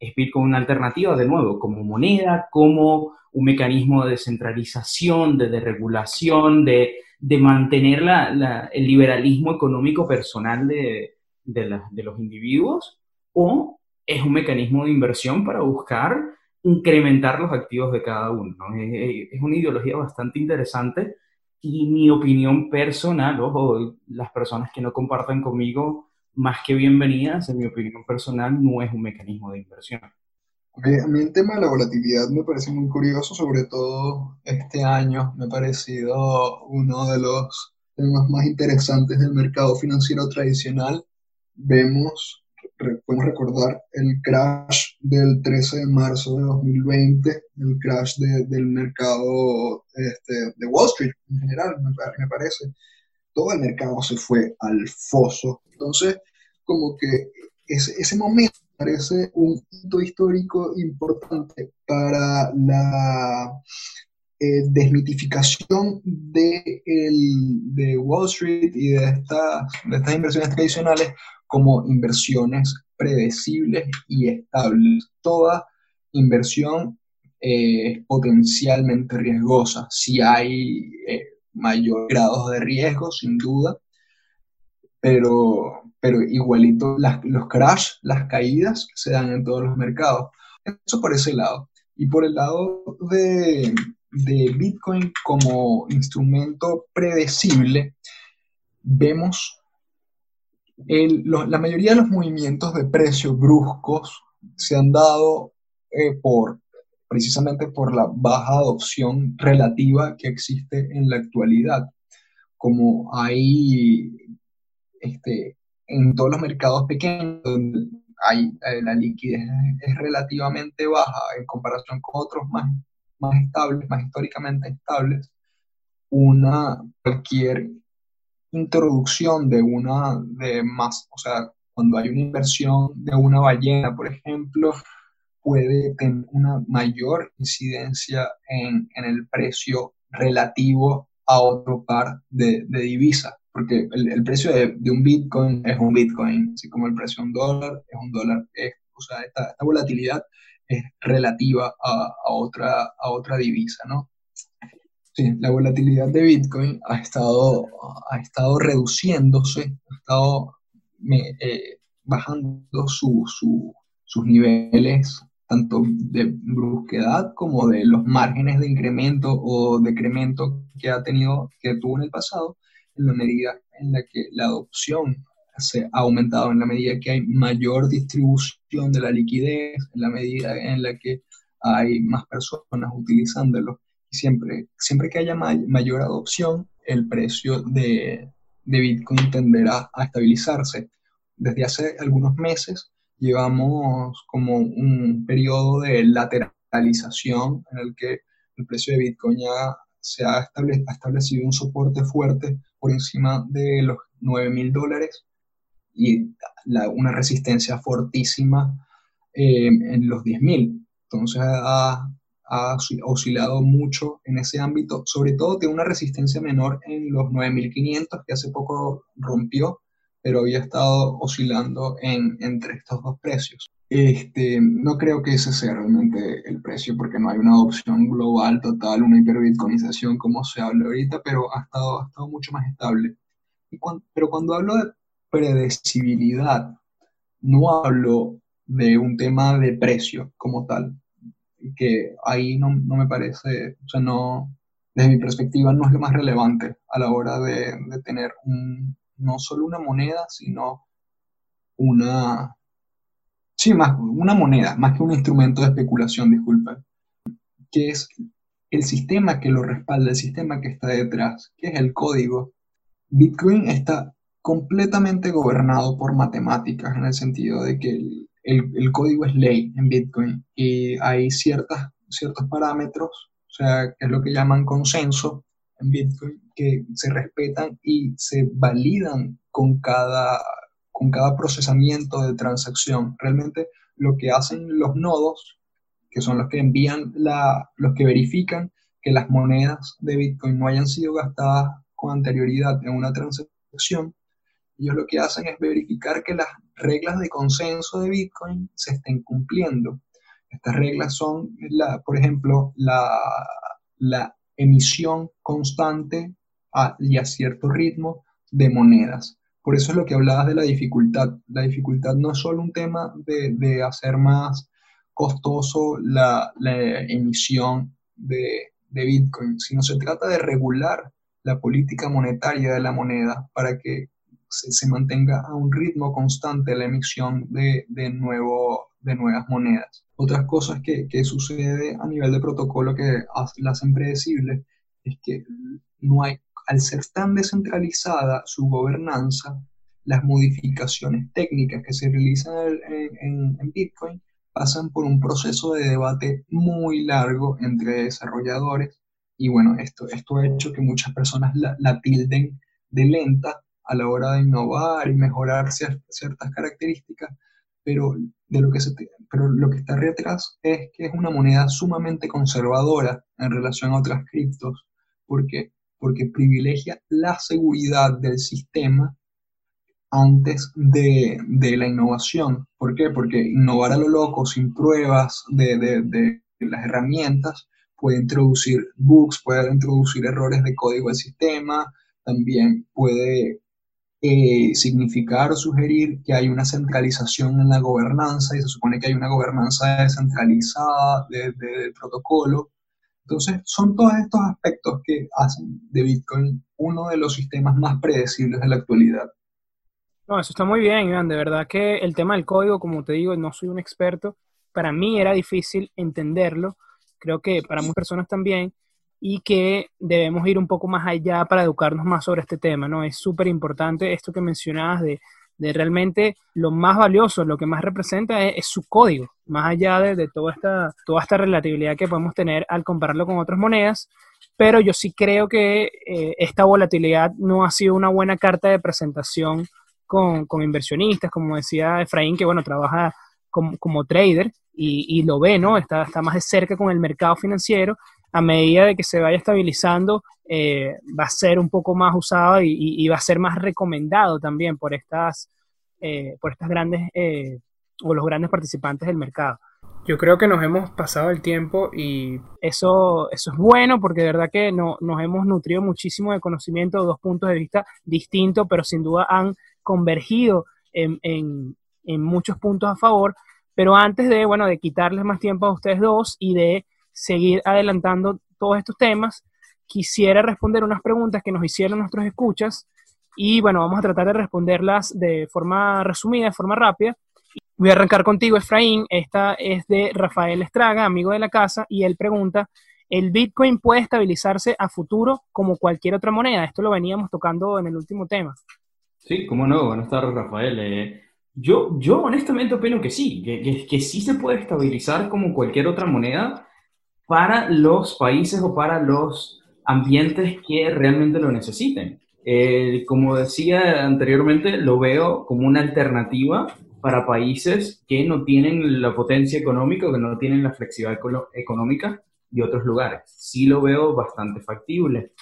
es Bitcoin una alternativa, de nuevo, como moneda, como un mecanismo de descentralización, de deregulación, de, de mantener la, la, el liberalismo económico personal de, de, la, de, los individuos o es un mecanismo de inversión para buscar incrementar los activos de cada uno. ¿no? Es, una ideología bastante interesante y mi opinión personal, ojo, las personas que no compartan conmigo más que bienvenidas, en mi opinión personal, no es un mecanismo de inversión. A mí el tema de la volatilidad me parece muy curioso, sobre todo este año me ha parecido uno de los temas más interesantes del mercado financiero tradicional. Vemos, podemos recordar el crash del 13 de marzo de 2020, el crash del mercado este, de Wall Street en general, me, me parece. Todo el mercado se fue al foso. Entonces, como que ese, ese momento parece un hito histórico importante para la eh, desmitificación de, el, de, Wall Street y de, estas de estas inversiones tradicionales como inversiones predecibles y estables. Toda inversión eh, es potencialmente riesgosa. Si hay eh, mayor grado de riesgo, sin duda, pero, pero igualito los crash, las caídas se dan en todos los mercados. Eso por ese lado. Y por el lado de, de Bitcoin como instrumento predecible, vemos la mayoría de los movimientos de precios bruscos se han dado eh, por, precisamente por la baja adopción relativa que existe en la actualidad. Como hay este, en todos los mercados pequeños, donde hay, eh, la liquidez es relativamente baja en comparación con otros más, más estables, más históricamente estables, una, cualquier introducción de una, de más, o sea, cuando hay una inversión de una ballena, por ejemplo, puede tener una mayor incidencia en, en el precio relativo a otro par de, de divisas porque el, precio de, un Bitcoin es un Bitcoin, así como el precio de un dólar es un dólar. o sea, esta, volatilidad es relativa a, otra, a otra divisa, ¿no? Sí, la volatilidad de Bitcoin ha estado, ha estado reduciéndose, ha estado eh, bajando sus niveles tanto de brusquedad como de los márgenes de incremento o decremento que ha tenido, que tuvo en el pasado, en la medida en la que la adopción se ha aumentado, en la medida que hay mayor distribución de la liquidez, en la medida en la que hay más personas utilizándolo. Siempre, siempre que haya mayor adopción, el precio de, de Bitcoin tenderá a estabilizarse. Desde hace algunos meses llevamos como un periodo de lateralización en el que el precio de Bitcoin ya se ha, establecido un soporte fuerte por encima de los 9 mil dólares y una resistencia fortísima eh, en los 10 mil. Entonces ha, oscilado mucho en ese ámbito, sobre todo tiene una resistencia menor en los 9500 que hace poco rompió, pero había estado oscilando en, entre estos dos precios. Este, no creo que ese sea realmente el precio, porque no hay una adopción global total, una hiperbitcoinización como se habla ahorita, pero ha estado, ha estado mucho más estable. Y pero cuando hablo de predecibilidad, no hablo de un tema de precio como tal, que ahí no, no me parece, o sea, no, desde mi perspectiva no es lo más relevante a la hora de, de tener un, no solo una moneda, sino una, Sí, más una moneda, más que un instrumento de especulación, disculpa, que es el sistema que lo respalda, el sistema que está detrás, que es el código. Bitcoin está completamente gobernado por matemáticas, en el sentido de que el, código es ley en Bitcoin y hay ciertas, ciertos parámetros, o sea, que es lo que llaman consenso en Bitcoin, que se respetan y se validan con cada con cada procesamiento de transacción. Realmente lo que hacen los nodos, que son los que envían, la, los que verifican que las monedas de Bitcoin no hayan sido gastadas con anterioridad en una transacción, ellos lo que hacen es verificar que las reglas de consenso de Bitcoin se estén cumpliendo. Estas reglas son, la, por ejemplo, la, la emisión constante y a cierto ritmo de monedas. Por eso es lo que hablabas de la dificultad. La dificultad no es solo un tema de, hacer más costoso la, emisión de, Bitcoin, sino se trata de regular la política monetaria de la moneda para que se, mantenga a un ritmo constante la emisión de, de, nuevo, de nuevas monedas. Otras cosas que, que sucede a nivel de protocolo que las hacen predecibles es que no hay, al ser tan descentralizada su gobernanza, las modificaciones técnicas que se realizan en, en, Bitcoin pasan por un proceso de debate muy largo entre desarrolladores y bueno, esto, esto ha hecho que muchas personas la, la tilden de lenta a la hora de innovar y mejorar ciertas características, pero, de lo que se pero lo que está detrás es que es una moneda sumamente conservadora en relación a otras criptos, porque, porque privilegia la seguridad del sistema antes de, de, la innovación. ¿Por qué? Porque innovar a lo loco, sin pruebas de, de, de las herramientas, puede introducir bugs, puede introducir errores de código del sistema, también puede eh, significar o sugerir que hay una centralización en la gobernanza y se supone que hay una gobernanza descentralizada del de, protocolo. Entonces, son todos estos aspectos que hacen de Bitcoin uno de los sistemas más predecibles de la actualidad. No, eso está muy bien, Iván. De verdad que el tema del código, como te digo, no soy un experto. Para mí era difícil entenderlo. Creo que para muchas personas también y que debemos ir un poco más allá para educarnos más sobre este tema, ¿no? Es súper importante esto que mencionabas de, de, realmente lo más valioso, lo que más representa es, su código, más allá de, de, toda, esta, toda esta relatividad que podemos tener al compararlo con otras monedas, pero yo sí creo que eh, esta volatilidad no ha sido una buena carta de presentación con, con inversionistas, como decía Efraín, que bueno, trabaja como, como trader y, y, lo ve, ¿no? Está, está más de cerca con el mercado financiero a medida de que se vaya estabilizando, eh, va a ser un poco más usado y, va a ser más recomendado también por estas, eh, por estas grandes eh, o los grandes participantes del mercado. Yo creo que nos hemos pasado el tiempo y eso, eso es bueno porque de verdad que no, nos hemos nutrido muchísimo de conocimiento, de dos puntos de vista distintos, pero sin duda han convergido en, en, en muchos puntos a favor. Pero antes de, bueno, de quitarles más tiempo a ustedes dos y de seguir adelantando todos estos temas, quisiera responder unas preguntas que nos hicieron nuestros escuchas y bueno, vamos a tratar de responderlas de forma resumida, de forma rápida. Voy a arrancar contigo, Efraín. Esta es de Rafael Estraga, amigo de la casa, y él pregunta, ¿el Bitcoin puede estabilizarse a futuro como cualquier otra moneda? Esto lo veníamos tocando en el último tema. Sí, cómo no. Buenas tardes, Rafael. Eh, yo, yo honestamente opino que sí, que, que, que sí se puede estabilizar como cualquier otra moneda para los países o para los ambientes que realmente lo necesiten. Eh, como decía anteriormente, lo veo como una alternativa para países que no tienen la potencia económica o que no tienen la flexibilidad económica de otros lugares. Sí lo veo bastante factible.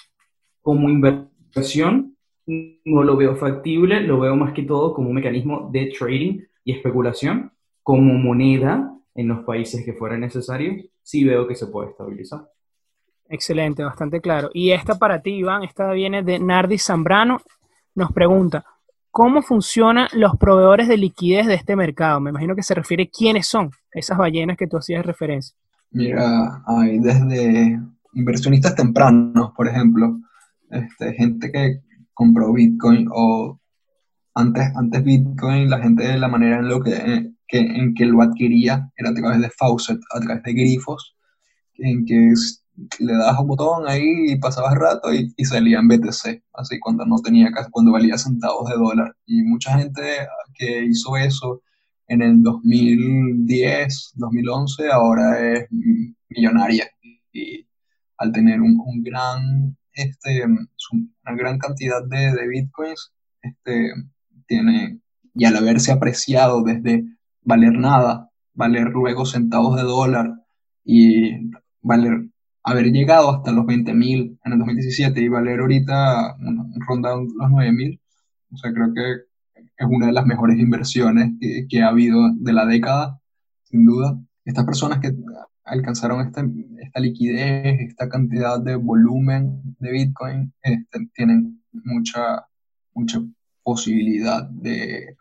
Como inversión, no lo veo factible, lo veo más que todo como un mecanismo de trading y especulación. Como moneda, en los países que fuera necesario, sí veo que se puede estabilizar. Excelente, bastante claro. Y esta para ti, Iván, esta viene de Nardi Zambrano, nos pregunta, ¿cómo funcionan los proveedores de liquidez de este mercado? Me imagino que se refiere quiénes son esas ballenas que tú hacías referencia. Mira, hay desde inversionistas tempranos, por ejemplo, este, gente que compró Bitcoin o antes, antes Bitcoin, la gente de la manera en lo que que, en que lo adquiría era a través de faucet, a través de grifos, en que le dabas un botón ahí y pasabas rato y, y salía en BTC, así cuando no tenía cuando valía centavos de dólar. Y mucha gente que hizo eso en el 2010, 2011, ahora es millonaria. Y al tener un, un gran, este, una gran cantidad de, de bitcoins, este, tiene, y al haberse apreciado desde valer nada, valer luego centavos de dólar y valer, haber llegado hasta los 20 mil en el 2017 y valer ahorita rondando los 9 mil. O sea, creo que es una de las mejores inversiones que, ha habido de la década, sin duda. Estas personas que alcanzaron esta, esta liquidez, esta cantidad de volumen de Bitcoin, este, tienen mucha, mucha posibilidad de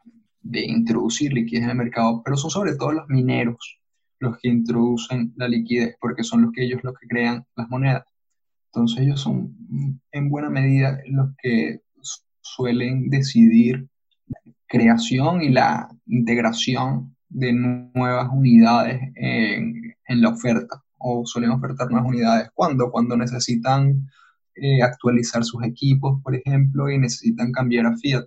de introducir liquidez en el mercado, pero son sobre todo los mineros los que introducen la liquidez, porque son los que ellos los que crean las monedas. Entonces ellos son en buena medida los que suelen decidir creación y la integración de nuevas unidades en, en la oferta o suelen ofertar nuevas unidades. ¿Cuándo? Cuando necesitan eh, actualizar sus equipos, por ejemplo, y necesitan cambiar a Fiat.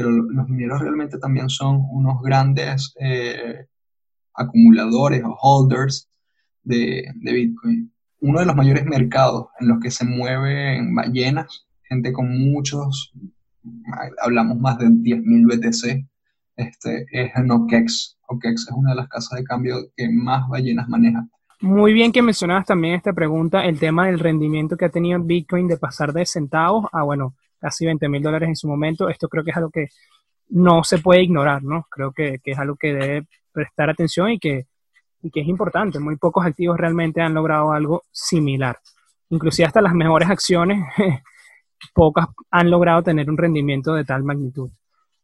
Pero los mineros realmente también son unos grandes eh, acumuladores o holders de, de, Bitcoin. Uno de los mayores mercados en los que se mueven ballenas, gente con muchos, hablamos más de 10.000 BTC, este, es en OKEX. OKEX es una de las casas de cambio que más ballenas maneja. Muy bien que mencionabas también esta pregunta, el tema del rendimiento que ha tenido Bitcoin de pasar de centavos a, bueno, casi 20 mil dólares en su momento. Esto creo que es algo que no se puede ignorar, ¿no? Creo que, que es algo que debe prestar atención y que, y que es importante. Muy pocos activos realmente han logrado algo similar. Inclusive hasta las mejores acciones, pocas han logrado tener un rendimiento de tal magnitud.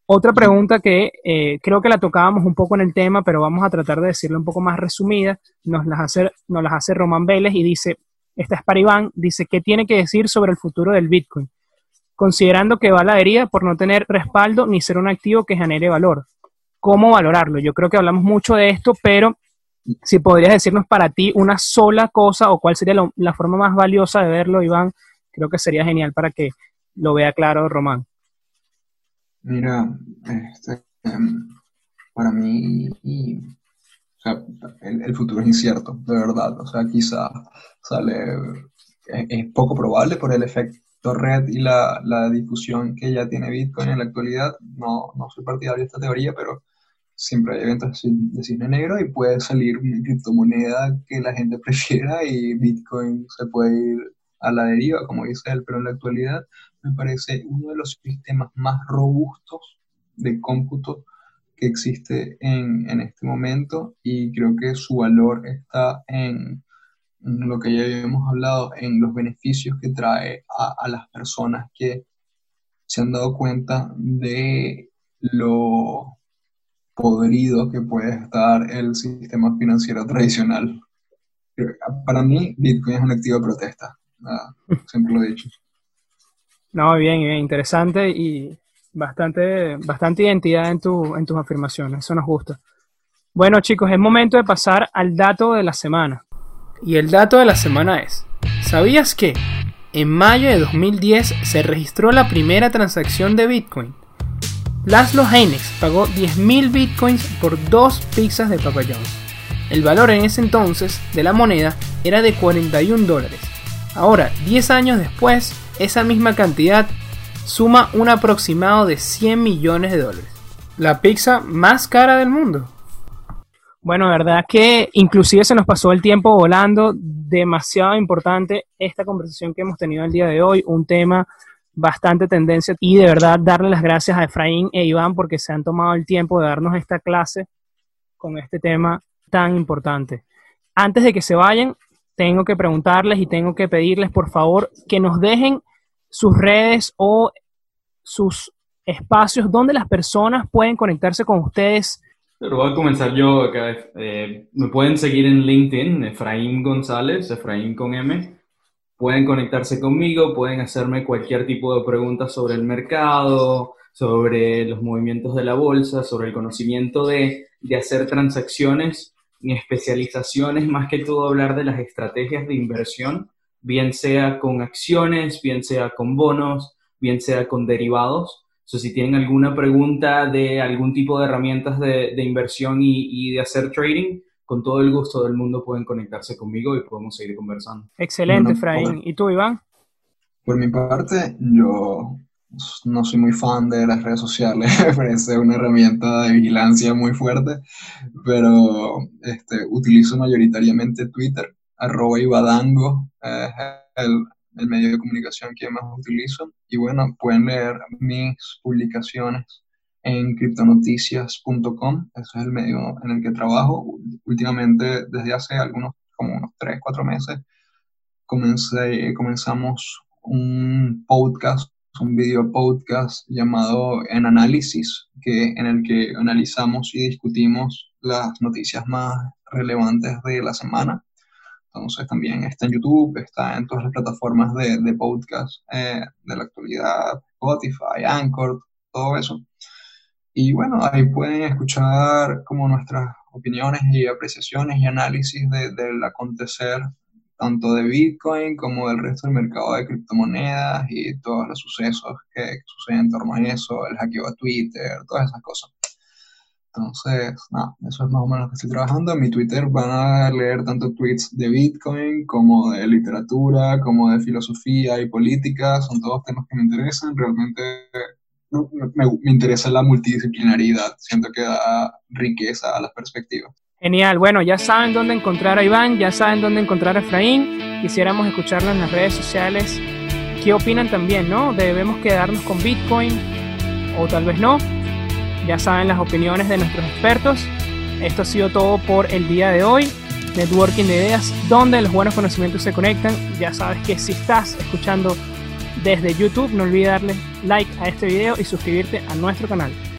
Otra pregunta que eh, creo que la tocábamos un poco en el tema, pero vamos a tratar de decirla un poco más resumida, nos las hace, nos las hace Román Vélez y dice, esta es para Iván, dice, ¿qué tiene que decir sobre el futuro del Bitcoin? Considerando que va a la herida por no tener respaldo ni ser un activo que genere valor. ¿Cómo valorarlo? Yo creo que hablamos mucho de esto, pero si podrías decirnos para ti una sola cosa o cuál sería la forma más valiosa de verlo, Iván, creo que sería genial para que lo vea claro Román. Mira, este, para mí el, futuro es incierto, de verdad. O sea, quizá sale, es, poco probable por el efecto red y la, difusión que ya tiene Bitcoin en la actualidad. No, no soy partidario de esta teoría, pero siempre hay eventos de cisne negro y puede salir una criptomoneda que la gente prefiera y Bitcoin se puede ir a la deriva, como dice él, pero en la actualidad me parece uno de los sistemas más robustos de cómputo que existe en, este momento y creo que su valor está en, lo que ya habíamos hablado, en los beneficios que trae a, las personas que se han dado cuenta de lo podrido que puede estar el sistema financiero tradicional. Para mí, Bitcoin es un activo protesta, siempre lo he dicho. No, bien, bien, interesante y bastante, bastante identidad en, tu, en tus afirmaciones, eso nos gusta. Bueno chicos, es momento de pasar al dato de la semana. Y el dato de la semana es, ¿sabías que en mayo de 2010 se registró la primera transacción de Bitcoin? Laszlo Heinex pagó 10.000 Bitcoins por dos pizzas de Papa. El valor en ese entonces de la moneda era de 41 dólares. Ahora, 10 años después, esa misma cantidad suma un aproximado de 100 millones de dólares. La pizza más cara del mundo. Bueno, verdad que inclusive se nos pasó el tiempo volando, demasiado importante esta conversación que hemos tenido el día de hoy, un tema bastante tendencia y de verdad darle las gracias a Efraín e Iván porque se han tomado el tiempo de darnos esta clase con este tema tan importante. Antes de que se vayan, tengo que preguntarles y tengo que pedirles, por favor, que nos dejen sus redes o sus espacios donde las personas pueden conectarse con ustedes. Pero voy a comenzar yo acá. Eh, me pueden seguir en LinkedIn, Efraín González, Efraín con M. Pueden conectarse conmigo, pueden hacerme cualquier tipo de preguntas sobre el mercado, sobre los movimientos de la bolsa, sobre el conocimiento de, de hacer transacciones mi especialización es más que todo hablar de las estrategias de inversión, bien sea con acciones, bien sea con bonos, bien sea con derivados. So, si tienen alguna pregunta de algún tipo de herramientas de, inversión y, de hacer trading, con todo el gusto del mundo pueden conectarse conmigo y podemos seguir conversando. Excelente, Efraín. ¿Y tú, Iván? Por mi parte, yo no soy muy fan de las redes sociales, me parece una herramienta de vigilancia muy fuerte, pero este, utilizo mayoritariamente Twitter, arroba Ibadango, es el, el, medio de comunicación que más utilizo. Y bueno, pueden leer mis publicaciones en criptonoticias.com, ese es el medio en el que trabajo. Últimamente, desde hace algunos, como unos 3, 4 meses, comencé, comenzamos un podcast un video podcast llamado En Análisis, que, en el que analizamos y discutimos las noticias más relevantes de la semana. Entonces también está en YouTube, está en todas las plataformas de, de podcast eh, de la actualidad, Spotify, Anchor, todo eso. Y bueno, ahí pueden escuchar como nuestras opiniones y apreciaciones y análisis del acontecer tanto de Bitcoin como del resto del mercado de criptomonedas y todos los sucesos que, suceden en torno a eso, el hackeo a Twitter, todas esas cosas. Entonces, nada, eso es más o menos lo que estoy trabajando. En mi Twitter van a leer tanto tweets de Bitcoin como de literatura, como de filosofía y política. Son todos temas que me interesan. Realmente me, interesa la multidisciplinaridad. Siento que da riqueza a las perspectivas. Genial, bueno, ya saben dónde encontrar a Iván, ya saben dónde encontrar a Efraín. Quisiéramos escucharlo en las redes sociales. ¿Qué opinan también, no? ¿Debemos quedarnos con Bitcoin o tal vez no? Ya saben las opiniones de nuestros expertos. Esto ha sido todo por el día de hoy. Networking de ideas, donde los buenos conocimientos se conectan. Ya sabes que si estás escuchando desde YouTube, no olvides darle like a este video y suscribirte a nuestro canal.